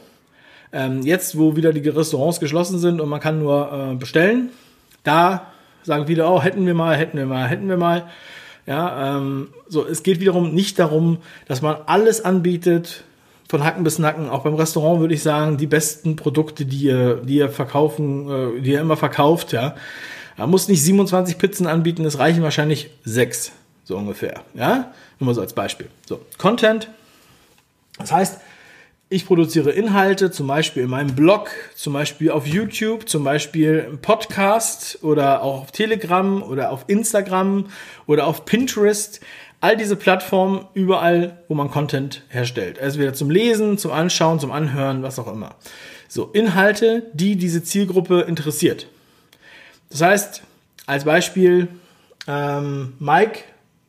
Speaker 1: Ähm, jetzt, wo wieder die Restaurants geschlossen sind und man kann nur äh, bestellen, da sagen viele, oh, hätten wir mal, hätten wir mal, hätten wir mal. Ja, ähm, so, es geht wiederum nicht darum, dass man alles anbietet, von Hacken bis Nacken, auch beim Restaurant würde ich sagen, die besten Produkte, die ihr, die ihr verkaufen, äh, die ihr immer verkauft, ja. Man muss nicht 27 Pizzen anbieten, es reichen wahrscheinlich sechs, so ungefähr, ja. Nur mal so als Beispiel. So, Content. Das heißt, ich produziere Inhalte, zum Beispiel in meinem Blog, zum Beispiel auf YouTube, zum Beispiel im Podcast oder auch auf Telegram oder auf Instagram oder auf Pinterest all diese Plattformen überall, wo man Content herstellt. Also wieder zum Lesen, zum Anschauen, zum Anhören, was auch immer. So, Inhalte, die diese Zielgruppe interessiert. Das heißt, als Beispiel, ähm, Mike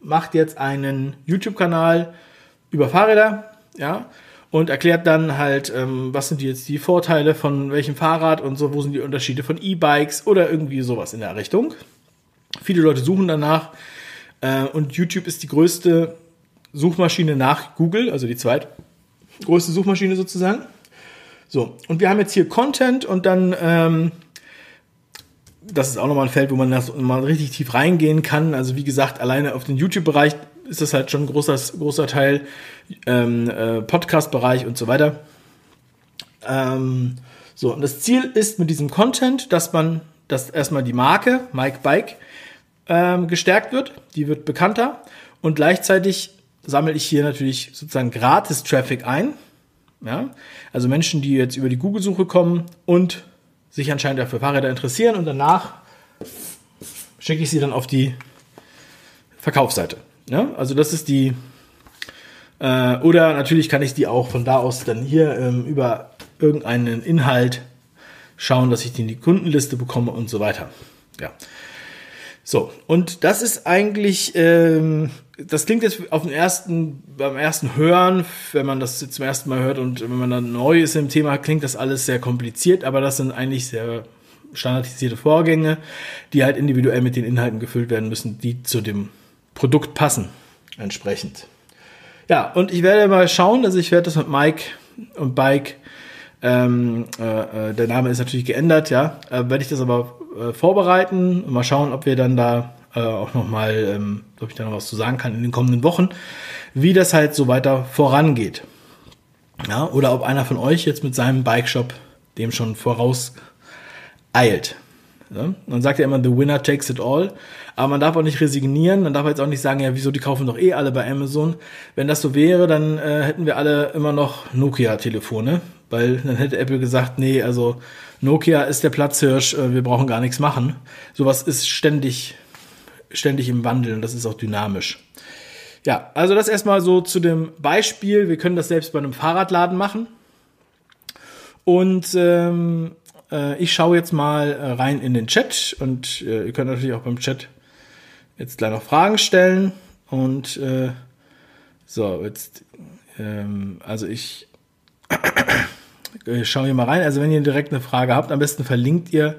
Speaker 1: macht jetzt einen YouTube-Kanal über Fahrräder, ja, und erklärt dann halt, ähm, was sind jetzt die Vorteile von welchem Fahrrad und so, wo sind die Unterschiede von E-Bikes oder irgendwie sowas in der Richtung. Viele Leute suchen danach, äh, und YouTube ist die größte Suchmaschine nach Google, also die zweitgrößte Suchmaschine sozusagen. So, und wir haben jetzt hier Content und dann, ähm, das ist auch nochmal ein Feld, wo man das mal richtig tief reingehen kann. Also wie gesagt, alleine auf den YouTube-Bereich ist das halt schon ein großer, großer Teil, ähm, äh, Podcast-Bereich und so weiter. Ähm, so, und das Ziel ist mit diesem Content, dass man, dass erstmal die Marke Mike Bike ähm, gestärkt wird, die wird bekannter und gleichzeitig sammle ich hier natürlich sozusagen gratis Traffic ein. Ja? Also Menschen, die jetzt über die Google-Suche kommen und sich anscheinend dafür Fahrräder interessieren und danach schicke ich sie dann auf die Verkaufsseite. Ja? Also das ist die äh, oder natürlich kann ich die auch von da aus dann hier ähm, über irgendeinen Inhalt schauen, dass ich die in die Kundenliste bekomme und so weiter. Ja. So, und das ist eigentlich, ähm, das klingt jetzt auf den ersten, beim ersten Hören, wenn man das zum ersten Mal hört und wenn man dann neu ist im Thema, klingt das alles sehr kompliziert, aber das sind eigentlich sehr standardisierte Vorgänge, die halt individuell mit den Inhalten gefüllt werden müssen, die zu dem Produkt passen, entsprechend. Ja, und ich werde mal schauen, also ich werde das mit Mike und Bike, ähm, äh, äh der Name ist natürlich geändert, ja, äh, werde ich das aber äh, vorbereiten und mal schauen, ob wir dann da äh, auch nochmal, ähm, ob ich da noch was zu sagen kann in den kommenden Wochen, wie das halt so weiter vorangeht. Ja, oder ob einer von euch jetzt mit seinem Bike-Shop dem schon voraus eilt. Ja? Man sagt ja immer, the winner takes it all. Aber man darf auch nicht resignieren. Man darf jetzt auch nicht sagen, ja, wieso, die kaufen doch eh alle bei Amazon. Wenn das so wäre, dann äh, hätten wir alle immer noch Nokia-Telefone. Weil dann hätte Apple gesagt, nee, also Nokia ist der Platzhirsch, äh, wir brauchen gar nichts machen. Sowas ist ständig, ständig im Wandel und das ist auch dynamisch. Ja, also das erstmal so zu dem Beispiel. Wir können das selbst bei einem Fahrradladen machen. Und ähm, äh, ich schaue jetzt mal äh, rein in den Chat und äh, ihr könnt natürlich auch beim Chat jetzt gleich noch Fragen stellen. Und äh, so, jetzt, ähm, also ich äh, schau hier mal rein. Also wenn ihr direkt eine Frage habt, am besten verlinkt ihr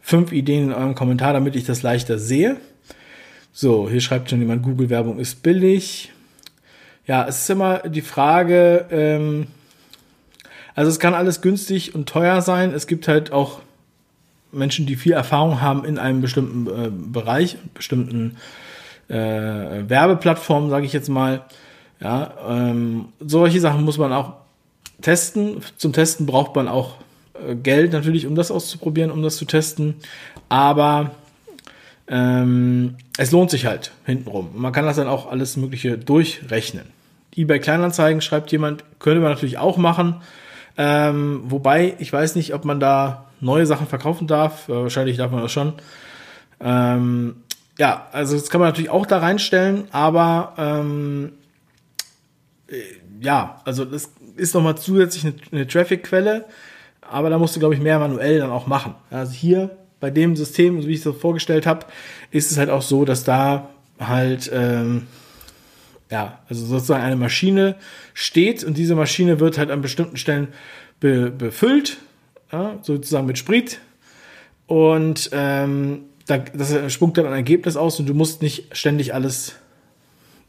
Speaker 1: fünf Ideen in eurem Kommentar, damit ich das leichter sehe. So, hier schreibt schon jemand, Google-Werbung ist billig. Ja, es ist immer die Frage, ähm, also es kann alles günstig und teuer sein. Es gibt halt auch Menschen, die viel Erfahrung haben in einem bestimmten äh, Bereich, bestimmten äh, Werbeplattformen, sage ich jetzt mal. Ja, ähm, solche Sachen muss man auch testen. Zum Testen braucht man auch äh, Geld natürlich, um das auszuprobieren, um das zu testen. Aber ähm, es lohnt sich halt hintenrum. Man kann das dann auch alles Mögliche durchrechnen. eBay Kleinanzeigen schreibt jemand, könnte man natürlich auch machen. Ähm, wobei, ich weiß nicht, ob man da neue Sachen verkaufen darf. Äh, wahrscheinlich darf man das schon. Ähm, ja, also das kann man natürlich auch da reinstellen, aber ähm, äh, ja, also das ist nochmal zusätzlich eine, eine Traffic-Quelle, aber da musst du, glaube ich, mehr manuell dann auch machen. Also hier bei dem System, so wie ich es so vorgestellt habe, ist es halt auch so, dass da halt ähm, ja, also sozusagen eine Maschine steht und diese Maschine wird halt an bestimmten Stellen be befüllt, ja, sozusagen mit Sprit und ähm, da, das spuckt dann ein Ergebnis aus und du musst nicht ständig alles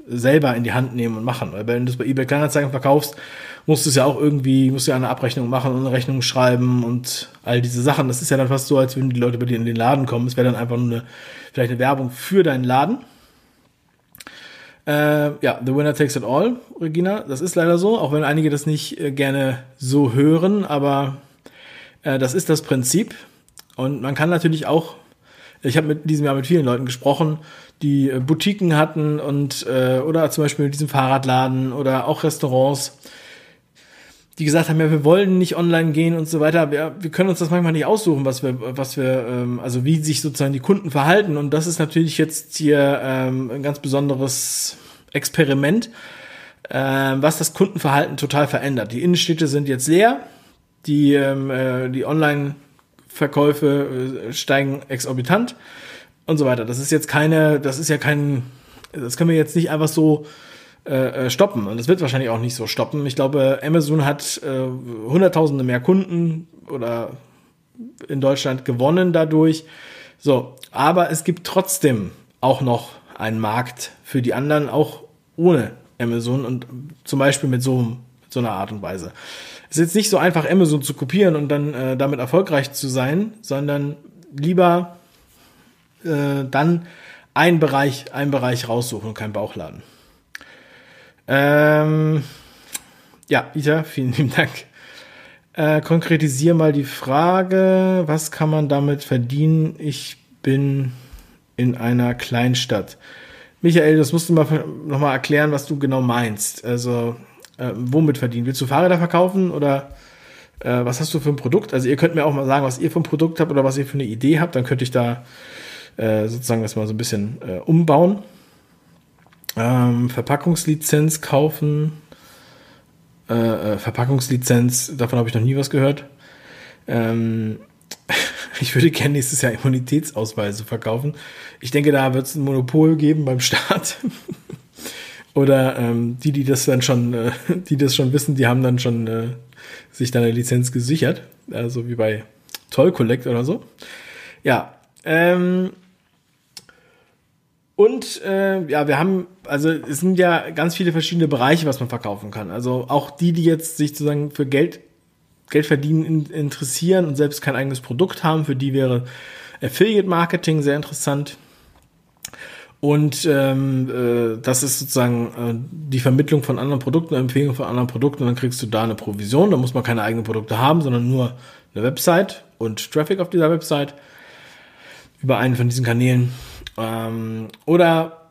Speaker 1: selber in die Hand nehmen und machen. Weil wenn du das bei eBay Kleinanzeigen verkaufst, musst du es ja auch irgendwie, musst du ja eine Abrechnung machen und eine Rechnung schreiben und all diese Sachen. Das ist ja dann fast so, als würden die Leute bei dir in den Laden kommen. Es wäre dann einfach nur eine, vielleicht eine Werbung für deinen Laden. Äh, ja, The Winner Takes It All, Regina. Das ist leider so, auch wenn einige das nicht äh, gerne so hören, aber äh, das ist das Prinzip. Und man kann natürlich auch, ich habe mit diesem Jahr mit vielen Leuten gesprochen, die äh, Boutiquen hatten und äh, oder zum Beispiel mit diesem Fahrradladen oder auch Restaurants, die gesagt haben, ja, wir wollen nicht online gehen und so weiter. Wir, wir können uns das manchmal nicht aussuchen, was wir, was wir, ähm, also wie sich sozusagen die Kunden verhalten. Und das ist natürlich jetzt hier ähm, ein ganz besonderes Experiment, äh, was das Kundenverhalten total verändert. Die Innenstädte sind jetzt leer, die, ähm, äh, die Online-Verkäufe äh, steigen exorbitant und so weiter. Das ist jetzt keine, das ist ja kein, das können wir jetzt nicht einfach so äh, äh, stoppen. Und das wird wahrscheinlich auch nicht so stoppen. Ich glaube, Amazon hat äh, Hunderttausende mehr Kunden oder in Deutschland gewonnen dadurch. So, aber es gibt trotzdem auch noch einen Markt für die anderen, auch ohne Amazon und zum Beispiel mit so, mit so einer Art und Weise. Es ist jetzt nicht so einfach, Amazon zu kopieren und dann äh, damit erfolgreich zu sein, sondern lieber äh, dann einen Bereich, einen Bereich raussuchen und keinen Bauchladen. Ähm, ja, Ita, vielen lieben Dank. Äh, konkretisier mal die Frage, was kann man damit verdienen? Ich bin in einer Kleinstadt. Michael, das musst du mal nochmal erklären, was du genau meinst. Also, äh, womit verdienen? Willst du Fahrräder verkaufen oder äh, was hast du für ein Produkt? Also, ihr könnt mir auch mal sagen, was ihr für ein Produkt habt oder was ihr für eine Idee habt. Dann könnte ich da äh, sozusagen das mal so ein bisschen äh, umbauen. Ähm, Verpackungslizenz kaufen. Äh, äh, Verpackungslizenz, davon habe ich noch nie was gehört. Ähm, *laughs* ich würde gerne nächstes Jahr Immunitätsausweise verkaufen. Ich denke, da wird es ein Monopol geben beim Staat. *laughs* Oder ähm, die, die das dann schon, äh, *laughs* die das schon wissen, die haben dann schon äh, sich dann eine Lizenz gesichert. Also wie bei Toll Collect oder so. Ja. Ähm, und äh, ja, wir haben, also es sind ja ganz viele verschiedene Bereiche, was man verkaufen kann. Also auch die, die jetzt sich sozusagen für Geld, Geld verdienen in, interessieren und selbst kein eigenes Produkt haben, für die wäre Affiliate Marketing sehr interessant. Und ähm, äh, das ist sozusagen äh, die Vermittlung von anderen Produkten, Empfehlung von anderen Produkten, und dann kriegst du da eine Provision. Da muss man keine eigenen Produkte haben, sondern nur eine Website und Traffic auf dieser Website über einen von diesen Kanälen. Ähm, oder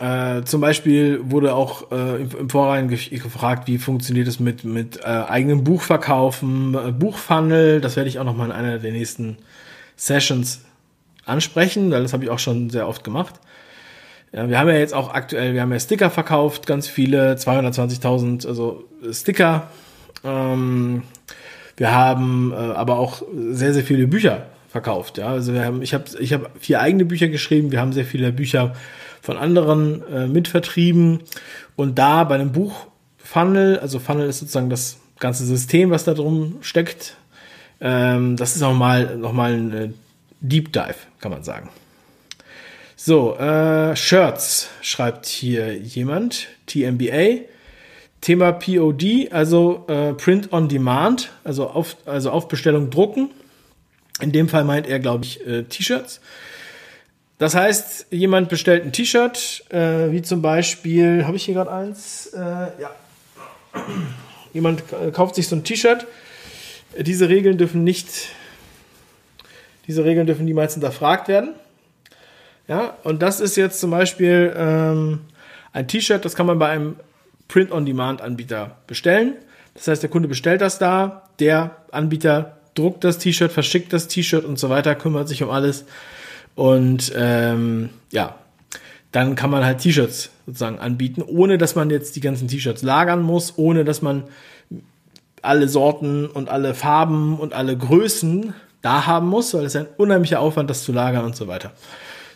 Speaker 1: äh, zum Beispiel wurde auch äh, im, Vorrein gefragt, wie funktioniert es mit, mit äh, eigenem Buchverkaufen, äh, Buchfunnel. Das werde ich auch noch mal in einer der nächsten Sessions ansprechen, weil das habe ich auch schon sehr oft gemacht. Ja, wir haben ja jetzt auch aktuell, wir haben ja Sticker verkauft, ganz viele, 220.000, also Sticker. Ähm, wir haben äh, aber auch sehr, sehr viele Bücher verkauft. Ja, also wir haben, ich habe ich hab vier eigene Bücher geschrieben, wir haben sehr viele Bücher von anderen äh, mitvertrieben und da bei einem Buch Funnel, also Funnel ist sozusagen das ganze System, was da drum steckt. Ähm, das ist auch mal noch mal ein äh, Deep Dive, kann man sagen. So, äh, Shirts schreibt hier jemand, TMBA. Thema POD, also äh, Print on Demand, also auf, also auf Bestellung drucken. In dem Fall meint er, glaube ich, äh, T-Shirts. Das heißt, jemand bestellt ein T-Shirt, äh, wie zum Beispiel, habe ich hier gerade eins? Äh, ja. Jemand kauft sich so ein T-Shirt. Diese Regeln dürfen nicht, diese Regeln dürfen niemals hinterfragt werden. Ja, und das ist jetzt zum Beispiel ähm, ein T-Shirt, das kann man bei einem Print-on-Demand-Anbieter bestellen. Das heißt, der Kunde bestellt das da, der Anbieter druckt das T-Shirt, verschickt das T-Shirt und so weiter, kümmert sich um alles. Und ähm, ja, dann kann man halt T-Shirts sozusagen anbieten, ohne dass man jetzt die ganzen T-Shirts lagern muss, ohne dass man alle Sorten und alle Farben und alle Größen da haben muss, weil es ein unheimlicher Aufwand, das zu lagern und so weiter.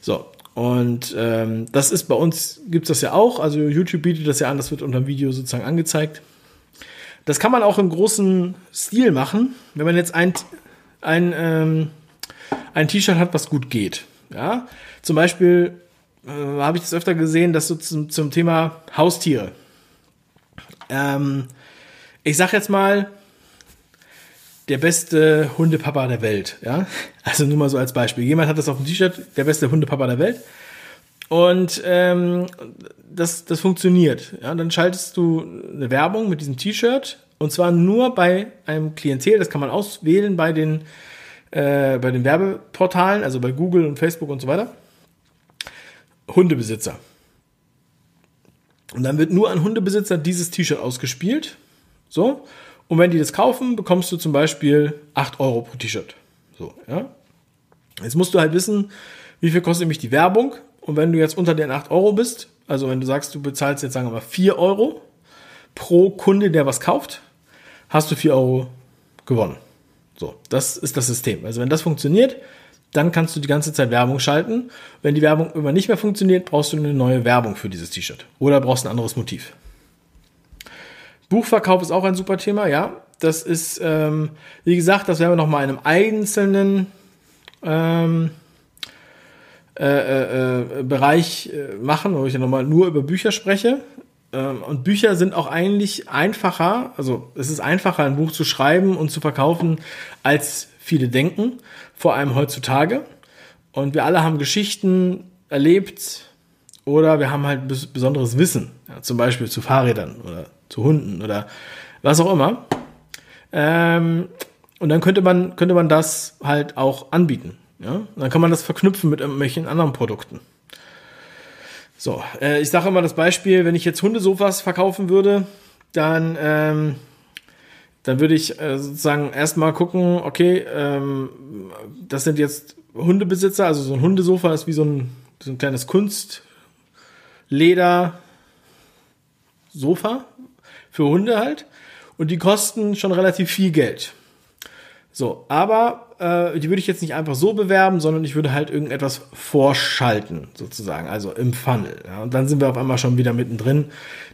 Speaker 1: So, und ähm, das ist bei uns, gibt's das ja auch, also YouTube bietet das ja an, das wird unter dem Video sozusagen angezeigt. Das kann man auch im großen Stil machen, wenn man jetzt ein, ein, ähm, ein T-Shirt hat, was gut geht. Ja? Zum Beispiel äh, habe ich das öfter gesehen, dass so zum, zum Thema Haustiere. Ähm, ich sag jetzt mal, der beste Hundepapa der Welt. Ja? Also nur mal so als Beispiel. Jemand hat das auf dem T-Shirt, der beste Hundepapa der Welt. Und ähm, das, das funktioniert. Ja, dann schaltest du eine Werbung mit diesem T-Shirt und zwar nur bei einem Klientel, das kann man auswählen bei den, äh, bei den Werbeportalen, also bei Google und Facebook und so weiter. Hundebesitzer. Und dann wird nur an Hundebesitzer dieses T-Shirt ausgespielt. So. Und wenn die das kaufen, bekommst du zum Beispiel 8 Euro pro T-Shirt. So, ja. Jetzt musst du halt wissen, wie viel kostet nämlich die Werbung. Und wenn du jetzt unter den 8 Euro bist, also wenn du sagst, du bezahlst jetzt sagen wir mal 4 Euro pro Kunde, der was kauft, hast du 4 Euro gewonnen. So, das ist das System. Also wenn das funktioniert, dann kannst du die ganze Zeit Werbung schalten. Wenn die Werbung immer nicht mehr funktioniert, brauchst du eine neue Werbung für dieses T-Shirt. Oder brauchst ein anderes Motiv. Buchverkauf ist auch ein super Thema, ja. Das ist, ähm, wie gesagt, das werden wir nochmal in einem einzelnen ähm, äh, äh, äh, Bereich äh, machen, wo ich ja nochmal nur über Bücher spreche. Ähm, und Bücher sind auch eigentlich einfacher, also es ist einfacher, ein Buch zu schreiben und zu verkaufen, als viele denken, vor allem heutzutage. Und wir alle haben Geschichten erlebt oder wir haben halt besonderes Wissen, ja, zum Beispiel zu Fahrrädern oder zu Hunden oder was auch immer. Ähm, und dann könnte man, könnte man das halt auch anbieten. Ja? dann kann man das verknüpfen mit irgendwelchen anderen Produkten. So, äh, ich sage immer das Beispiel, wenn ich jetzt Hundesofas verkaufen würde, dann, ähm, dann würde ich äh, sozusagen erstmal gucken, okay, ähm, das sind jetzt Hundebesitzer, also so ein Hundesofa ist wie so ein, so ein kleines Kunstleder Sofa für Hunde halt. Und die kosten schon relativ viel Geld. So, aber äh, die würde ich jetzt nicht einfach so bewerben, sondern ich würde halt irgendetwas vorschalten, sozusagen, also im Funnel. Ja? Und dann sind wir auf einmal schon wieder mittendrin,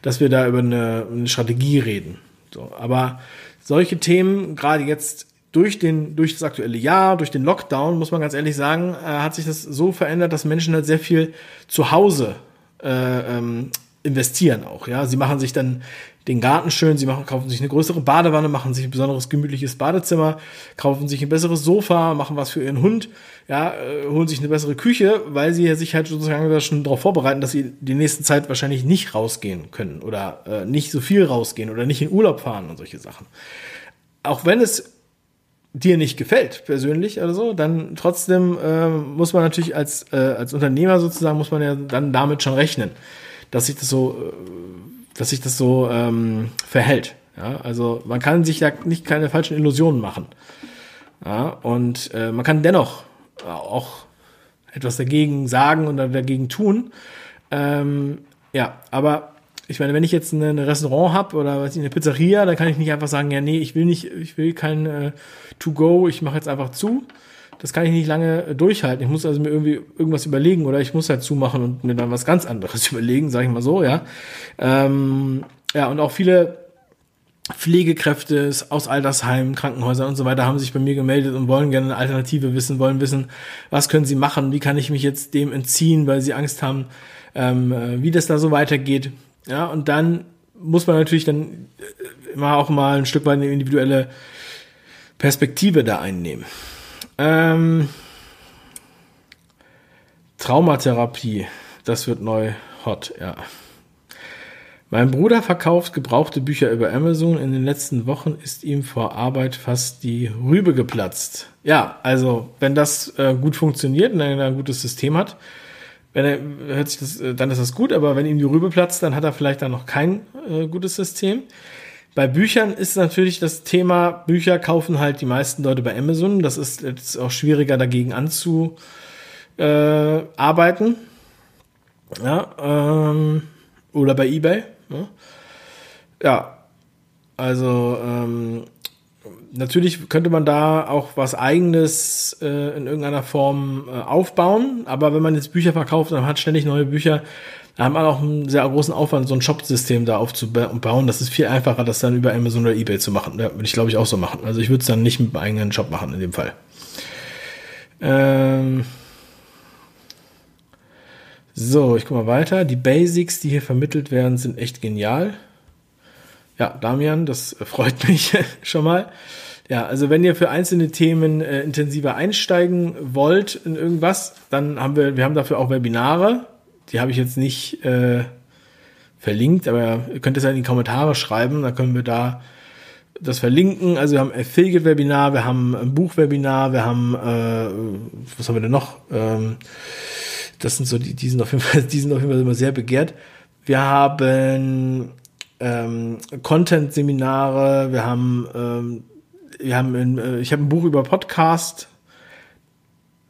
Speaker 1: dass wir da über eine, eine Strategie reden. So, aber solche Themen, gerade jetzt durch den, durch das aktuelle Jahr, durch den Lockdown, muss man ganz ehrlich sagen, äh, hat sich das so verändert, dass Menschen halt sehr viel zu Hause äh, ähm, investieren auch. Ja, sie machen sich dann den Garten schön, sie machen, kaufen sich eine größere Badewanne, machen sich ein besonderes gemütliches Badezimmer, kaufen sich ein besseres Sofa, machen was für ihren Hund, ja, äh, holen sich eine bessere Küche, weil sie sich halt sozusagen schon darauf vorbereiten, dass sie die nächste Zeit wahrscheinlich nicht rausgehen können oder äh, nicht so viel rausgehen oder nicht in Urlaub fahren und solche Sachen. Auch wenn es dir nicht gefällt persönlich oder so, dann trotzdem äh, muss man natürlich als äh, als Unternehmer sozusagen muss man ja dann damit schon rechnen, dass sich das so äh, dass sich das so ähm, verhält. Ja, also man kann sich da nicht keine falschen Illusionen machen. Ja, und äh, man kann dennoch auch etwas dagegen sagen und dagegen tun. Ähm, ja, aber ich meine, wenn ich jetzt ein Restaurant habe oder was ich, eine Pizzeria, dann kann ich nicht einfach sagen, ja, nee, ich will nicht, ich will kein äh, To-Go, ich mache jetzt einfach zu. Das kann ich nicht lange durchhalten. Ich muss also mir irgendwie irgendwas überlegen oder ich muss halt zumachen und mir dann was ganz anderes *laughs* überlegen, sage ich mal so, ja. Ähm, ja, und auch viele Pflegekräfte aus Altersheimen, Krankenhäusern und so weiter haben sich bei mir gemeldet und wollen gerne eine Alternative wissen, wollen wissen, was können sie machen, wie kann ich mich jetzt dem entziehen, weil sie Angst haben, ähm, wie das da so weitergeht. Ja, und dann muss man natürlich dann immer auch mal ein Stück weit eine individuelle Perspektive da einnehmen. Ähm, Traumatherapie, das wird neu hot, ja. Mein Bruder verkauft gebrauchte Bücher über Amazon. In den letzten Wochen ist ihm vor Arbeit fast die Rübe geplatzt. Ja, also wenn das äh, gut funktioniert und er ein gutes System hat, wenn er hört sich das, äh, dann ist das gut. Aber wenn ihm die Rübe platzt, dann hat er vielleicht dann noch kein äh, gutes System. Bei Büchern ist natürlich das Thema, Bücher kaufen halt die meisten Leute bei Amazon. Das ist jetzt auch schwieriger dagegen anzuarbeiten. Äh, ja, ähm, oder bei eBay. Ne? Ja, also ähm, natürlich könnte man da auch was eigenes äh, in irgendeiner Form äh, aufbauen, aber wenn man jetzt Bücher verkauft und hat ständig neue Bücher, da hat man auch einen sehr großen Aufwand, so ein Shop-System da aufzubauen. Das ist viel einfacher, das dann über Amazon oder Ebay zu machen. Ja, würde ich, glaube ich, auch so machen. Also ich würde es dann nicht mit meinem eigenen Shop machen in dem Fall. Ähm so, ich gucke mal weiter. Die Basics, die hier vermittelt werden, sind echt genial. Ja, Damian, das freut *laughs* mich schon mal. Ja, also wenn ihr für einzelne Themen äh, intensiver einsteigen wollt in irgendwas, dann haben wir, wir haben dafür auch Webinare. Die habe ich jetzt nicht äh, verlinkt, aber ihr könnt es ja in die Kommentare schreiben, dann können wir da das verlinken. Also wir haben Affiliate-Webinar, wir haben ein Buch-Webinar, wir haben, äh, was haben wir denn noch? Ähm, das sind so die, die sind auf jeden Fall, *laughs* die sind auf jeden Fall immer sehr begehrt. Wir haben ähm, Content-Seminare, wir haben, ähm, wir haben, in, äh, ich habe ein Buch über Podcast.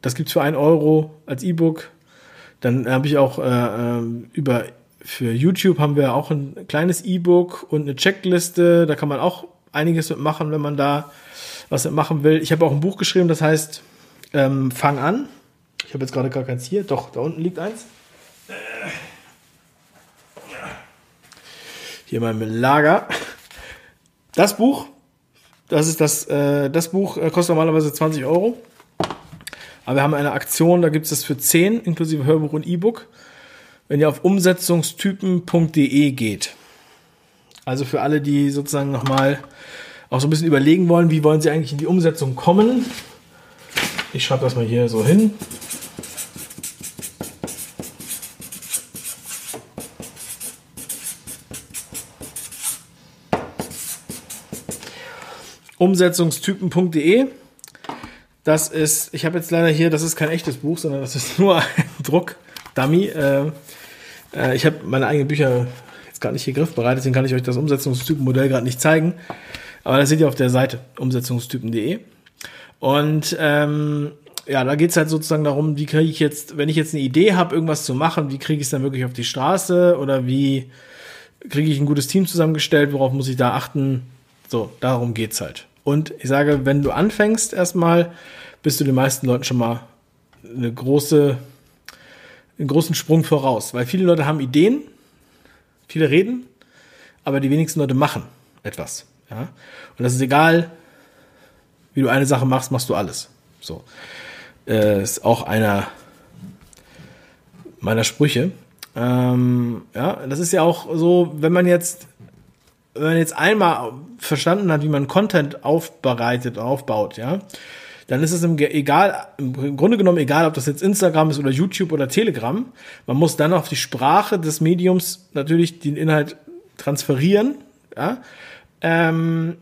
Speaker 1: Das gibt's für ein Euro als E-Book. Dann habe ich auch äh, ähm, über für YouTube haben wir auch ein kleines E-Book und eine Checkliste. Da kann man auch einiges mitmachen, wenn man da was machen will. Ich habe auch ein Buch geschrieben, das heißt ähm, Fang an. Ich habe jetzt gerade gar keins hier. Doch, da unten liegt eins. Hier mal im Lager. Das Buch, das ist das, äh, das Buch äh, kostet normalerweise 20 Euro. Aber wir haben eine Aktion, da gibt es das für 10, inklusive Hörbuch und E-Book, wenn ihr auf umsetzungstypen.de geht. Also für alle, die sozusagen nochmal auch so ein bisschen überlegen wollen, wie wollen sie eigentlich in die Umsetzung kommen. Ich schreibe das mal hier so hin. Umsetzungstypen.de das ist, ich habe jetzt leider hier, das ist kein echtes Buch, sondern das ist *laughs* nur ein Druck-Dummy. Äh, äh, ich habe meine eigenen Bücher jetzt gerade nicht hier griffbereit, deswegen kann ich euch das Umsetzungstypenmodell gerade nicht zeigen. Aber das seht ihr auf der Seite umsetzungstypen.de. Und ähm, ja, da geht's halt sozusagen darum, wie kriege ich jetzt, wenn ich jetzt eine Idee habe, irgendwas zu machen, wie kriege ich es dann wirklich auf die Straße oder wie kriege ich ein gutes Team zusammengestellt, worauf muss ich da achten? So, darum geht's halt. Und ich sage, wenn du anfängst erstmal, bist du den meisten Leuten schon mal eine große, einen großen Sprung voraus. Weil viele Leute haben Ideen, viele reden, aber die wenigsten Leute machen etwas. Ja? Und das ist egal, wie du eine Sache machst, machst du alles. So. Äh, ist auch einer meiner Sprüche. Ähm, ja, das ist ja auch so, wenn man jetzt, wenn man jetzt einmal verstanden hat, wie man Content aufbereitet, aufbaut, ja, dann ist es im, egal, im Grunde genommen egal, ob das jetzt Instagram ist oder YouTube oder Telegram. Man muss dann auf die Sprache des Mediums natürlich den Inhalt transferieren, ja. Ähm,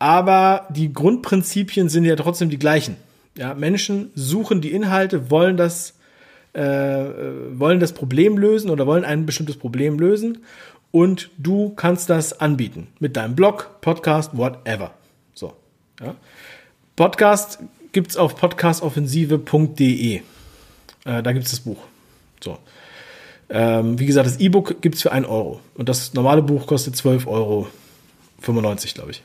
Speaker 1: aber die Grundprinzipien sind ja trotzdem die gleichen. Ja, Menschen suchen die Inhalte, wollen das, äh, wollen das Problem lösen oder wollen ein bestimmtes Problem lösen und du kannst das anbieten mit deinem Blog, Podcast, whatever. So. Ja. Podcast gibt's auf podcastoffensive.de. Äh, da gibt's das Buch. So. Ähm, wie gesagt, das E-Book gibt's für 1 Euro. Und das normale Buch kostet 12,95 Euro, glaube ich.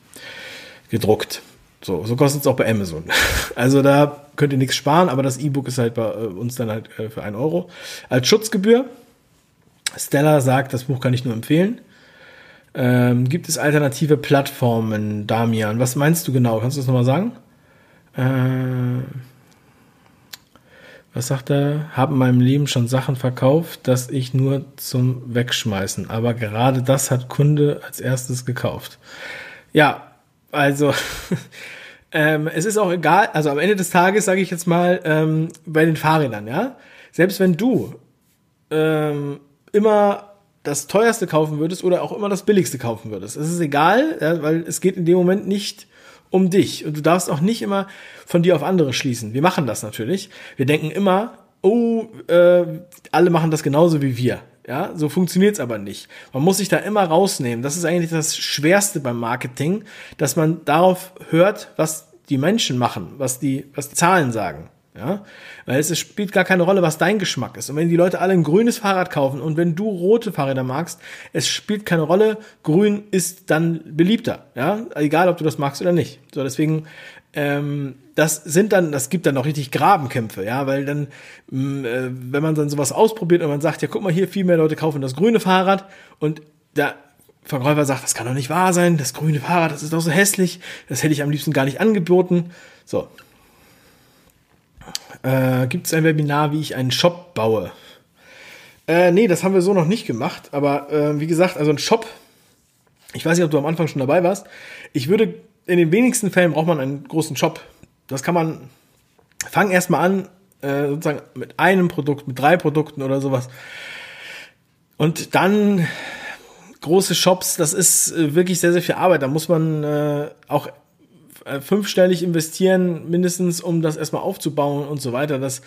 Speaker 1: Gedruckt. So, so kostet es auch bei Amazon. *laughs* Also da könnt ihr nichts sparen, aber das E-Book ist halt bei äh, uns dann halt äh, für 1 Euro. Als Schutzgebühr. Stella sagt, das Buch kann ich nur empfehlen. Ähm, gibt es alternative Plattformen, Damian? Was meinst du genau? Kannst du das nochmal sagen? Äh, was sagt er? Haben in meinem Leben schon Sachen verkauft, dass ich nur zum Wegschmeißen. Aber gerade das hat Kunde als erstes gekauft. Ja, also, *laughs* ähm, es ist auch egal, also am Ende des Tages sage ich jetzt mal, ähm, bei den Fahrrädern, ja, selbst wenn du ähm, immer das teuerste kaufen würdest oder auch immer das billigste kaufen würdest, es ist egal, ja, weil es geht in dem Moment nicht um dich und du darfst auch nicht immer von dir auf andere schließen. Wir machen das natürlich. Wir denken immer, oh, äh, alle machen das genauso wie wir. Ja, so funktioniert's aber nicht. Man muss sich da immer rausnehmen. Das ist eigentlich das Schwerste beim Marketing, dass man darauf hört, was die Menschen machen, was die, was die Zahlen sagen. Ja, weil es spielt gar keine Rolle, was dein Geschmack ist. Und wenn die Leute alle ein grünes Fahrrad kaufen und wenn du rote Fahrräder magst, es spielt keine Rolle. Grün ist dann beliebter. Ja, egal ob du das magst oder nicht. So, deswegen ähm, das sind dann, das gibt dann auch richtig Grabenkämpfe, ja, weil dann, mh, äh, wenn man dann sowas ausprobiert und man sagt, ja, guck mal hier, viel mehr Leute kaufen das grüne Fahrrad und der Verkäufer sagt, das kann doch nicht wahr sein, das grüne Fahrrad, das ist doch so hässlich, das hätte ich am liebsten gar nicht angeboten. So. Äh, gibt es ein Webinar, wie ich einen Shop baue? Äh, nee, das haben wir so noch nicht gemacht, aber äh, wie gesagt, also ein Shop, ich weiß nicht, ob du am Anfang schon dabei warst, ich würde in den wenigsten Fällen braucht man einen großen Shop. Das kann man, fang erstmal an, äh, sozusagen mit einem Produkt, mit drei Produkten oder sowas. Und dann große Shops, das ist äh, wirklich sehr, sehr viel Arbeit. Da muss man äh, auch fünfstellig investieren, mindestens, um das erstmal aufzubauen und so weiter. Das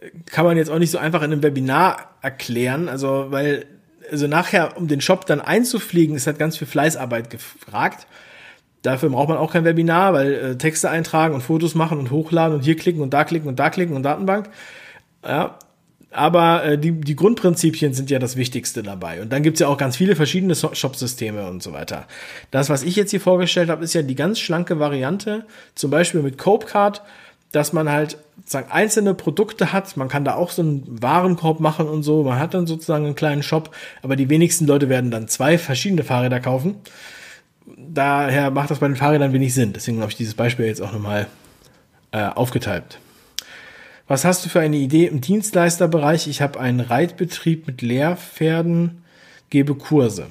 Speaker 1: äh, kann man jetzt auch nicht so einfach in einem Webinar erklären. Also, weil, also nachher, um den Shop dann einzufliegen, ist halt ganz viel Fleißarbeit gefragt. Dafür braucht man auch kein Webinar, weil äh, Texte eintragen und Fotos machen und hochladen und hier klicken und da klicken und da klicken und Datenbank. Ja, aber äh, die, die Grundprinzipien sind ja das Wichtigste dabei. Und dann gibt's ja auch ganz viele verschiedene Shop-Systeme und so weiter. Das, was ich jetzt hier vorgestellt habe, ist ja die ganz schlanke Variante, zum Beispiel mit Copecard, dass man halt sozusagen einzelne Produkte hat. Man kann da auch so einen Warenkorb machen und so. Man hat dann sozusagen einen kleinen Shop, aber die wenigsten Leute werden dann zwei verschiedene Fahrräder kaufen daher macht das bei den Fahrrädern wenig Sinn. Deswegen habe ich dieses Beispiel jetzt auch nochmal äh, aufgeteilt. Was hast du für eine Idee im Dienstleisterbereich? Ich habe einen Reitbetrieb mit Lehrpferden, gebe Kurse.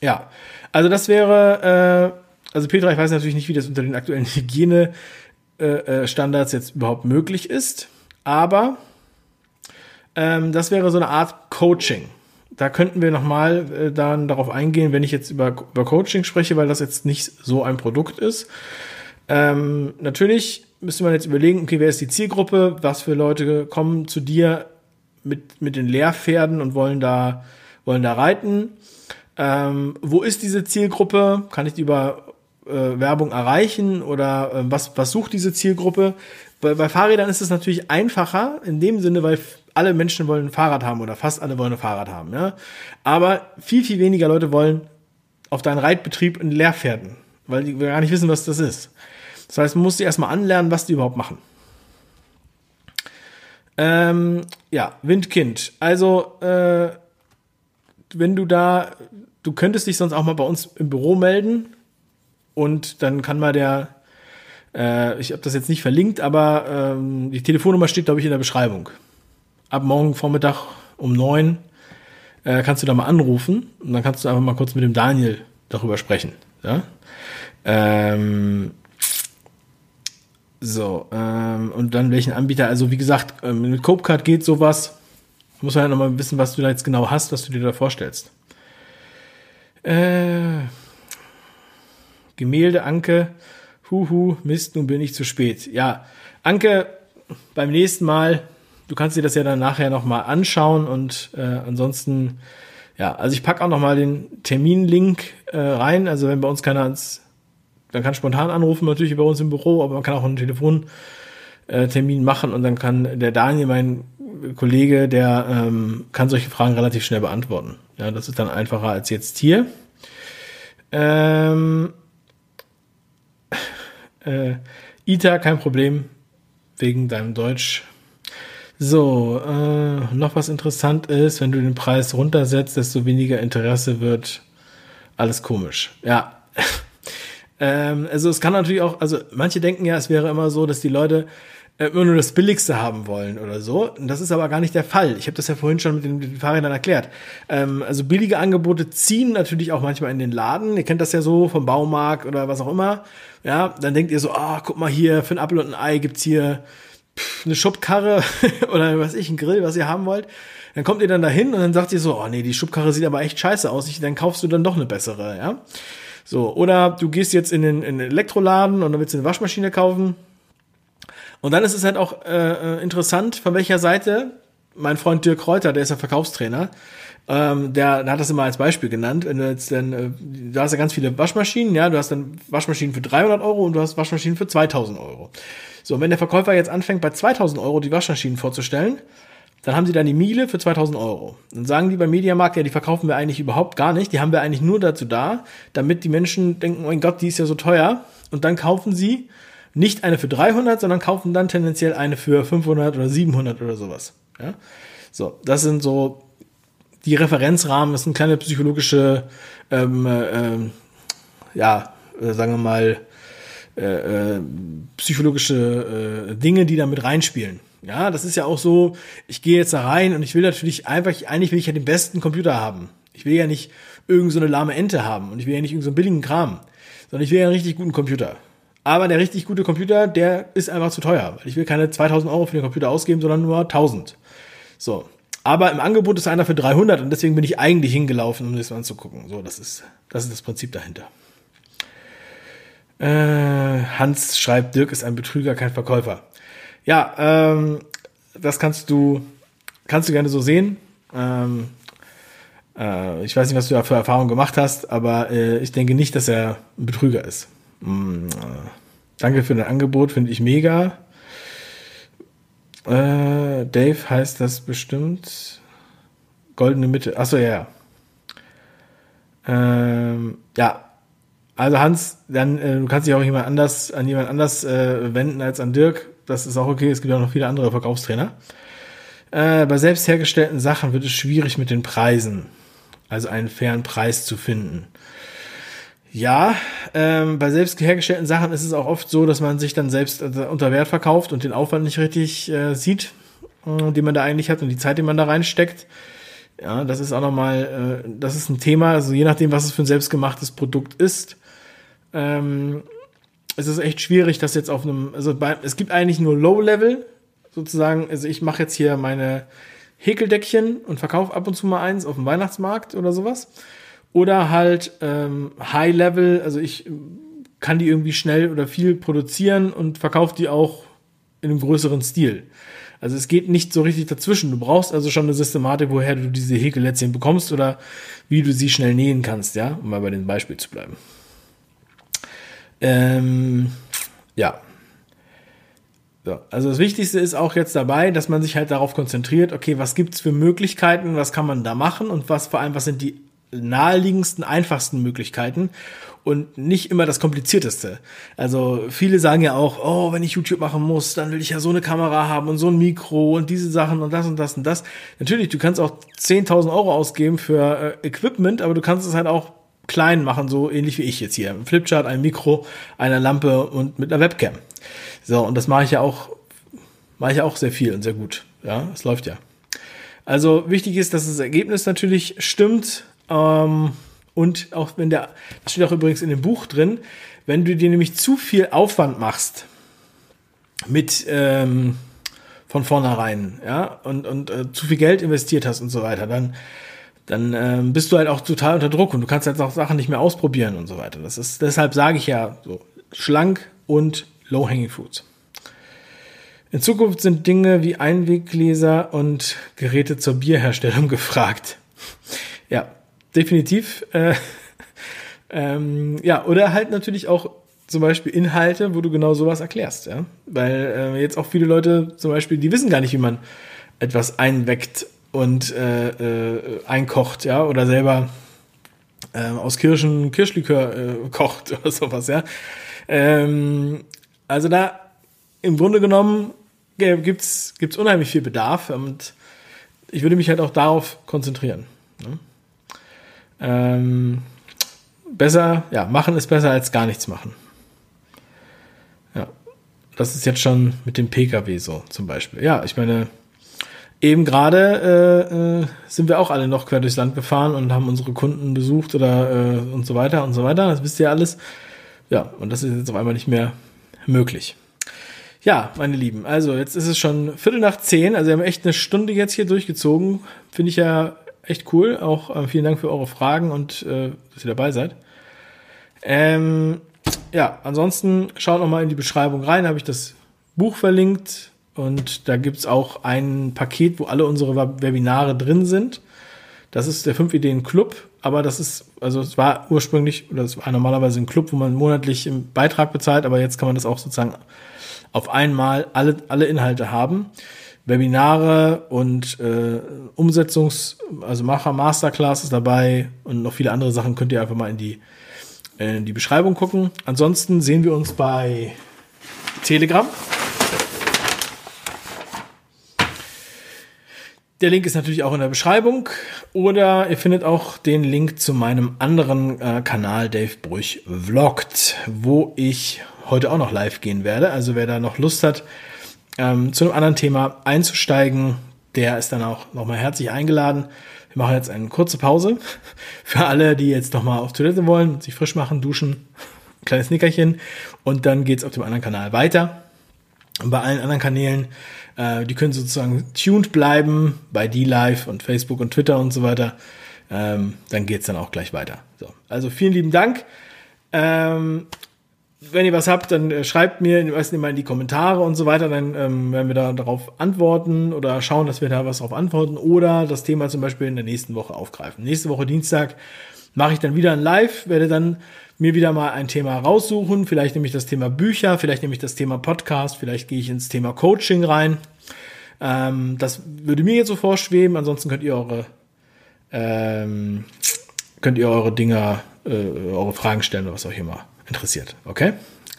Speaker 1: Ja, also das wäre, äh, also Petra, ich weiß natürlich nicht, wie das unter den aktuellen *laughs* Hygienestandards jetzt überhaupt möglich ist, aber ähm, das wäre so eine Art Coaching da könnten wir nochmal äh, dann darauf eingehen, wenn ich jetzt über, über Coaching spreche, weil das jetzt nicht so ein Produkt ist. Ähm, natürlich müsste man jetzt überlegen, okay, wer ist die Zielgruppe, was für Leute kommen zu dir mit, mit den Lehrpferden und wollen da, wollen da reiten. Ähm, wo ist diese Zielgruppe? Kann ich die über äh, Werbung erreichen oder äh, was, was sucht diese Zielgruppe? Bei, bei Fahrrädern ist es natürlich einfacher in dem Sinne, weil alle Menschen wollen ein Fahrrad haben oder fast alle wollen ein Fahrrad haben. Ja? Aber viel, viel weniger Leute wollen auf deinen Reitbetrieb in Lehrpferden, weil die gar nicht wissen, was das ist. Das heißt, man muss die erstmal anlernen, was die überhaupt machen. Ähm, ja, Windkind. Also, äh, wenn du da, du könntest dich sonst auch mal bei uns im Büro melden und dann kann mal der, äh, ich habe das jetzt nicht verlinkt, aber ähm, die Telefonnummer steht, glaube ich, in der Beschreibung. Ab morgen Vormittag um neun äh, kannst du da mal anrufen und dann kannst du einfach mal kurz mit dem Daniel darüber sprechen. Ja? Ähm, so, ähm, und dann welchen Anbieter, also wie gesagt, ähm, mit Copecard geht sowas. Muss man ja nochmal wissen, was du da jetzt genau hast, was du dir da vorstellst. Äh, Gemälde, Anke, huhu, Mist, nun bin ich zu spät. Ja, Anke, beim nächsten Mal, du kannst dir das ja dann nachher nochmal anschauen und äh, ansonsten, ja, also ich packe auch nochmal den Terminlink äh, rein, also wenn bei uns keiner ans man kann spontan anrufen, natürlich bei uns im Büro, aber man kann auch einen Telefontermin machen und dann kann der Daniel, mein Kollege, der ähm, kann solche Fragen relativ schnell beantworten. Ja, das ist dann einfacher als jetzt hier. Ähm, äh, Ita, kein Problem, wegen deinem Deutsch. So, äh, noch was interessant ist, wenn du den Preis runtersetzt, desto weniger Interesse wird. Alles komisch. Ja, ähm, also es kann natürlich auch, also manche denken ja, es wäre immer so, dass die Leute äh, immer nur das Billigste haben wollen oder so. Und das ist aber gar nicht der Fall. Ich habe das ja vorhin schon mit den, Fahrrädern erklärt. Ähm, also billige Angebote ziehen natürlich auch manchmal in den Laden. Ihr kennt das ja so vom Baumarkt oder was auch immer. Ja, dann denkt ihr so, ah, oh, guck mal hier, für ein Apfel und ein Ei gibt's hier eine Schubkarre *laughs* oder was ich, ein Grill, was ihr haben wollt. Dann kommt ihr dann dahin und dann sagt ihr so, oh nee, die Schubkarre sieht aber echt scheiße aus. Ich, dann kaufst du dann doch eine bessere, ja. So, oder du gehst jetzt in den, in den Elektroladen und dann willst du eine Waschmaschine kaufen. Und dann ist es halt auch äh, interessant, von welcher Seite mein Freund Dirk Reuter, der ist ja Verkaufstrainer, ähm, der, der hat das immer als Beispiel genannt. Wenn du jetzt dann, äh, du hast ja ganz viele Waschmaschinen, ja, du hast dann Waschmaschinen für 300 Euro und du hast Waschmaschinen für 2000 Euro. So, und wenn der Verkäufer jetzt anfängt, bei 2000 Euro die Waschmaschinen vorzustellen, dann haben sie dann die Miele für 2000 Euro. Dann sagen die beim Mediamarkt, ja, die verkaufen wir eigentlich überhaupt gar nicht. Die haben wir eigentlich nur dazu da, damit die Menschen denken, oh mein Gott, die ist ja so teuer. Und dann kaufen sie nicht eine für 300, sondern kaufen dann tendenziell eine für 500 oder 700 oder sowas. Ja? So, das sind so die Referenzrahmen. Das sind kleine psychologische, ähm, äh, ja, äh, sagen wir mal, äh, äh, psychologische äh, Dinge, die da mit reinspielen. Ja, das ist ja auch so, ich gehe jetzt da rein und ich will natürlich einfach, eigentlich will ich ja den besten Computer haben. Ich will ja nicht irgend so lahme Ente haben und ich will ja nicht irgend so billigen Kram, sondern ich will ja einen richtig guten Computer. Aber der richtig gute Computer, der ist einfach zu teuer, weil ich will keine 2000 Euro für den Computer ausgeben, sondern nur 1000. So. Aber im Angebot ist einer für 300 und deswegen bin ich eigentlich hingelaufen, um das mal anzugucken. So, das ist, das ist das Prinzip dahinter. Äh, Hans schreibt, Dirk ist ein Betrüger, kein Verkäufer. Ja, ähm, das kannst du, kannst du gerne so sehen. Ähm, äh, ich weiß nicht, was du da für Erfahrungen gemacht hast, aber äh, ich denke nicht, dass er ein Betrüger ist. Mm, äh, danke für dein Angebot, finde ich mega. Äh, Dave heißt das bestimmt. Goldene Mitte. Achso, ja, ja. Ähm, ja, also Hans, dann äh, du kannst dich auch jemand anders an jemand anders äh, wenden als an Dirk das ist auch okay. Es gibt auch noch viele andere Verkaufstrainer. Äh, bei selbst hergestellten Sachen wird es schwierig mit den Preisen. Also einen fairen Preis zu finden. Ja, ähm, bei selbst hergestellten Sachen ist es auch oft so, dass man sich dann selbst äh, unter Wert verkauft und den Aufwand nicht richtig äh, sieht, äh, den man da eigentlich hat und die Zeit, die man da reinsteckt. Ja, das ist auch nochmal, äh, das ist ein Thema, also je nachdem, was es für ein selbstgemachtes Produkt ist. Ähm, es ist echt schwierig, das jetzt auf einem, also bei, es gibt eigentlich nur Low-Level, sozusagen, also ich mache jetzt hier meine Häkeldeckchen und verkaufe ab und zu mal eins auf dem Weihnachtsmarkt oder sowas. Oder halt ähm, High-Level, also ich kann die irgendwie schnell oder viel produzieren und verkauft die auch in einem größeren Stil. Also es geht nicht so richtig dazwischen. Du brauchst also schon eine Systematik, woher du diese Häkellätzchen bekommst oder wie du sie schnell nähen kannst, ja, um mal bei dem Beispiel zu bleiben. Ähm, ja. So, also das Wichtigste ist auch jetzt dabei, dass man sich halt darauf konzentriert, okay, was gibt's für Möglichkeiten, was kann man da machen und was vor allem, was sind die naheliegendsten, einfachsten Möglichkeiten und nicht immer das komplizierteste. Also viele sagen ja auch, oh, wenn ich YouTube machen muss, dann will ich ja so eine Kamera haben und so ein Mikro und diese Sachen und das und das und das. Natürlich, du kannst auch 10.000 Euro ausgeben für äh, Equipment, aber du kannst es halt auch klein machen, so ähnlich wie ich jetzt hier. Ein Flipchart, ein Mikro, eine Lampe und mit einer Webcam. So, und das mache ich ja auch, mache ich ja auch sehr viel und sehr gut. Ja, es läuft ja. Also wichtig ist, dass das Ergebnis natürlich stimmt. Ähm, und auch wenn der, das steht auch übrigens in dem Buch drin, wenn du dir nämlich zu viel Aufwand machst mit ähm, von vornherein, ja, und, und äh, zu viel Geld investiert hast und so weiter, dann, dann ähm, bist du halt auch total unter Druck und du kannst halt auch Sachen nicht mehr ausprobieren und so weiter. Das ist, deshalb sage ich ja so, schlank und low-hanging fruits. In Zukunft sind Dinge wie Einweggläser und Geräte zur Bierherstellung *laughs* gefragt. Ja, definitiv. Äh, *laughs* ähm, ja, oder halt natürlich auch zum Beispiel Inhalte, wo du genau sowas erklärst, ja. Weil äh, jetzt auch viele Leute zum Beispiel, die wissen gar nicht, wie man etwas einweckt und äh, äh, einkocht, ja, oder selber äh, aus Kirschen Kirschlikör äh, kocht *laughs* oder sowas, ja. Ähm, also da im Grunde genommen gibt's gibt's unheimlich viel Bedarf und ich würde mich halt auch darauf konzentrieren. Ne? Ähm, besser, ja, machen ist besser als gar nichts machen. Ja, das ist jetzt schon mit dem Pkw so zum Beispiel. Ja, ich meine, eben gerade äh, äh, sind wir auch alle noch quer durchs Land gefahren und haben unsere Kunden besucht oder äh, und so weiter und so weiter. Das wisst ihr alles. Ja, und das ist jetzt auf einmal nicht mehr möglich. Ja, meine Lieben, also jetzt ist es schon Viertel nach zehn, also wir haben echt eine Stunde jetzt hier durchgezogen. Finde ich ja echt cool. Auch äh, vielen Dank für eure Fragen und äh, dass ihr dabei seid. Ähm, ja, ansonsten schaut noch mal in die Beschreibung rein, habe ich das Buch verlinkt und da gibt's auch ein Paket, wo alle unsere Webinare drin sind. Das ist der 5 Ideen Club, aber das ist, also es war ursprünglich, oder es war normalerweise ein Club, wo man monatlich im Beitrag bezahlt, aber jetzt kann man das auch sozusagen auf einmal alle, alle Inhalte haben. Webinare und äh, Umsetzungs-, also Macher Masterclasses dabei und noch viele andere Sachen könnt ihr einfach mal in die, in die Beschreibung gucken. Ansonsten sehen wir uns bei Telegram. Der Link ist natürlich auch in der Beschreibung oder ihr findet auch den Link zu meinem anderen äh, Kanal Dave Brüch Vlogt, wo ich heute auch noch live gehen werde. Also wer da noch Lust hat, ähm, zu einem anderen Thema einzusteigen, der ist dann auch nochmal herzlich eingeladen. Wir machen jetzt eine kurze Pause *laughs* für alle, die jetzt nochmal auf Toilette wollen, sich frisch machen, duschen, ein kleines Nickerchen und dann geht's auf dem anderen Kanal weiter. Und bei allen anderen Kanälen, äh, die können sozusagen tuned bleiben, bei D-Live und Facebook und Twitter und so weiter. Ähm, dann geht's dann auch gleich weiter. So, also vielen lieben Dank. Ähm, wenn ihr was habt, dann äh, schreibt mir, weiß nicht mal in die Kommentare und so weiter, dann ähm, werden wir da darauf antworten oder schauen, dass wir da was darauf antworten oder das Thema zum Beispiel in der nächsten Woche aufgreifen. Nächste Woche Dienstag mache ich dann wieder ein Live, werde dann mir wieder mal ein Thema raussuchen. Vielleicht nehme ich das Thema Bücher, vielleicht nehme ich das Thema Podcast, vielleicht gehe ich ins Thema Coaching rein. Ähm, das würde mir jetzt so vorschweben. Ansonsten könnt ihr eure ähm, könnt ihr eure Dinger, äh, eure Fragen stellen was auch immer interessiert. Okay?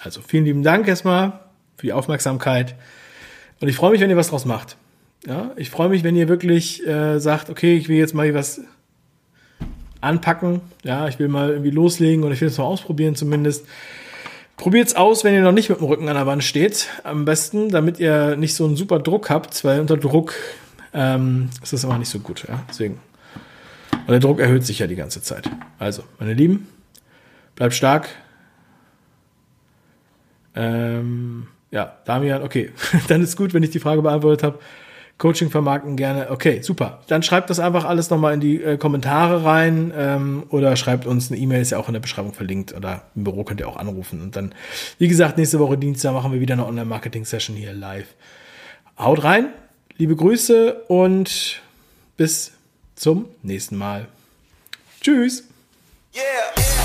Speaker 1: Also vielen lieben Dank erstmal für die Aufmerksamkeit. Und ich freue mich, wenn ihr was draus macht. Ja, ich freue mich, wenn ihr wirklich äh, sagt, okay, ich will jetzt mal was anpacken. Ja, ich will mal irgendwie loslegen oder ich will es mal ausprobieren zumindest. Probiert's aus, wenn ihr noch nicht mit dem Rücken an der Wand steht. Am besten, damit ihr nicht so einen super Druck habt, weil unter Druck ähm, ist das immer nicht so gut. Ja, deswegen. Und der Druck erhöht sich ja die ganze Zeit. Also, meine Lieben, bleibt stark, ähm, ja, Damian, okay, *laughs* dann ist gut, wenn ich die Frage beantwortet habe. Coaching vermarkten gerne. Okay, super. Dann schreibt das einfach alles nochmal in die äh, Kommentare rein ähm, oder schreibt uns eine E-Mail, ist ja auch in der Beschreibung verlinkt oder im Büro könnt ihr auch anrufen. Und dann, wie gesagt, nächste Woche Dienstag machen wir wieder eine Online-Marketing-Session hier live. Haut rein, liebe Grüße und bis zum nächsten Mal. Tschüss. Yeah.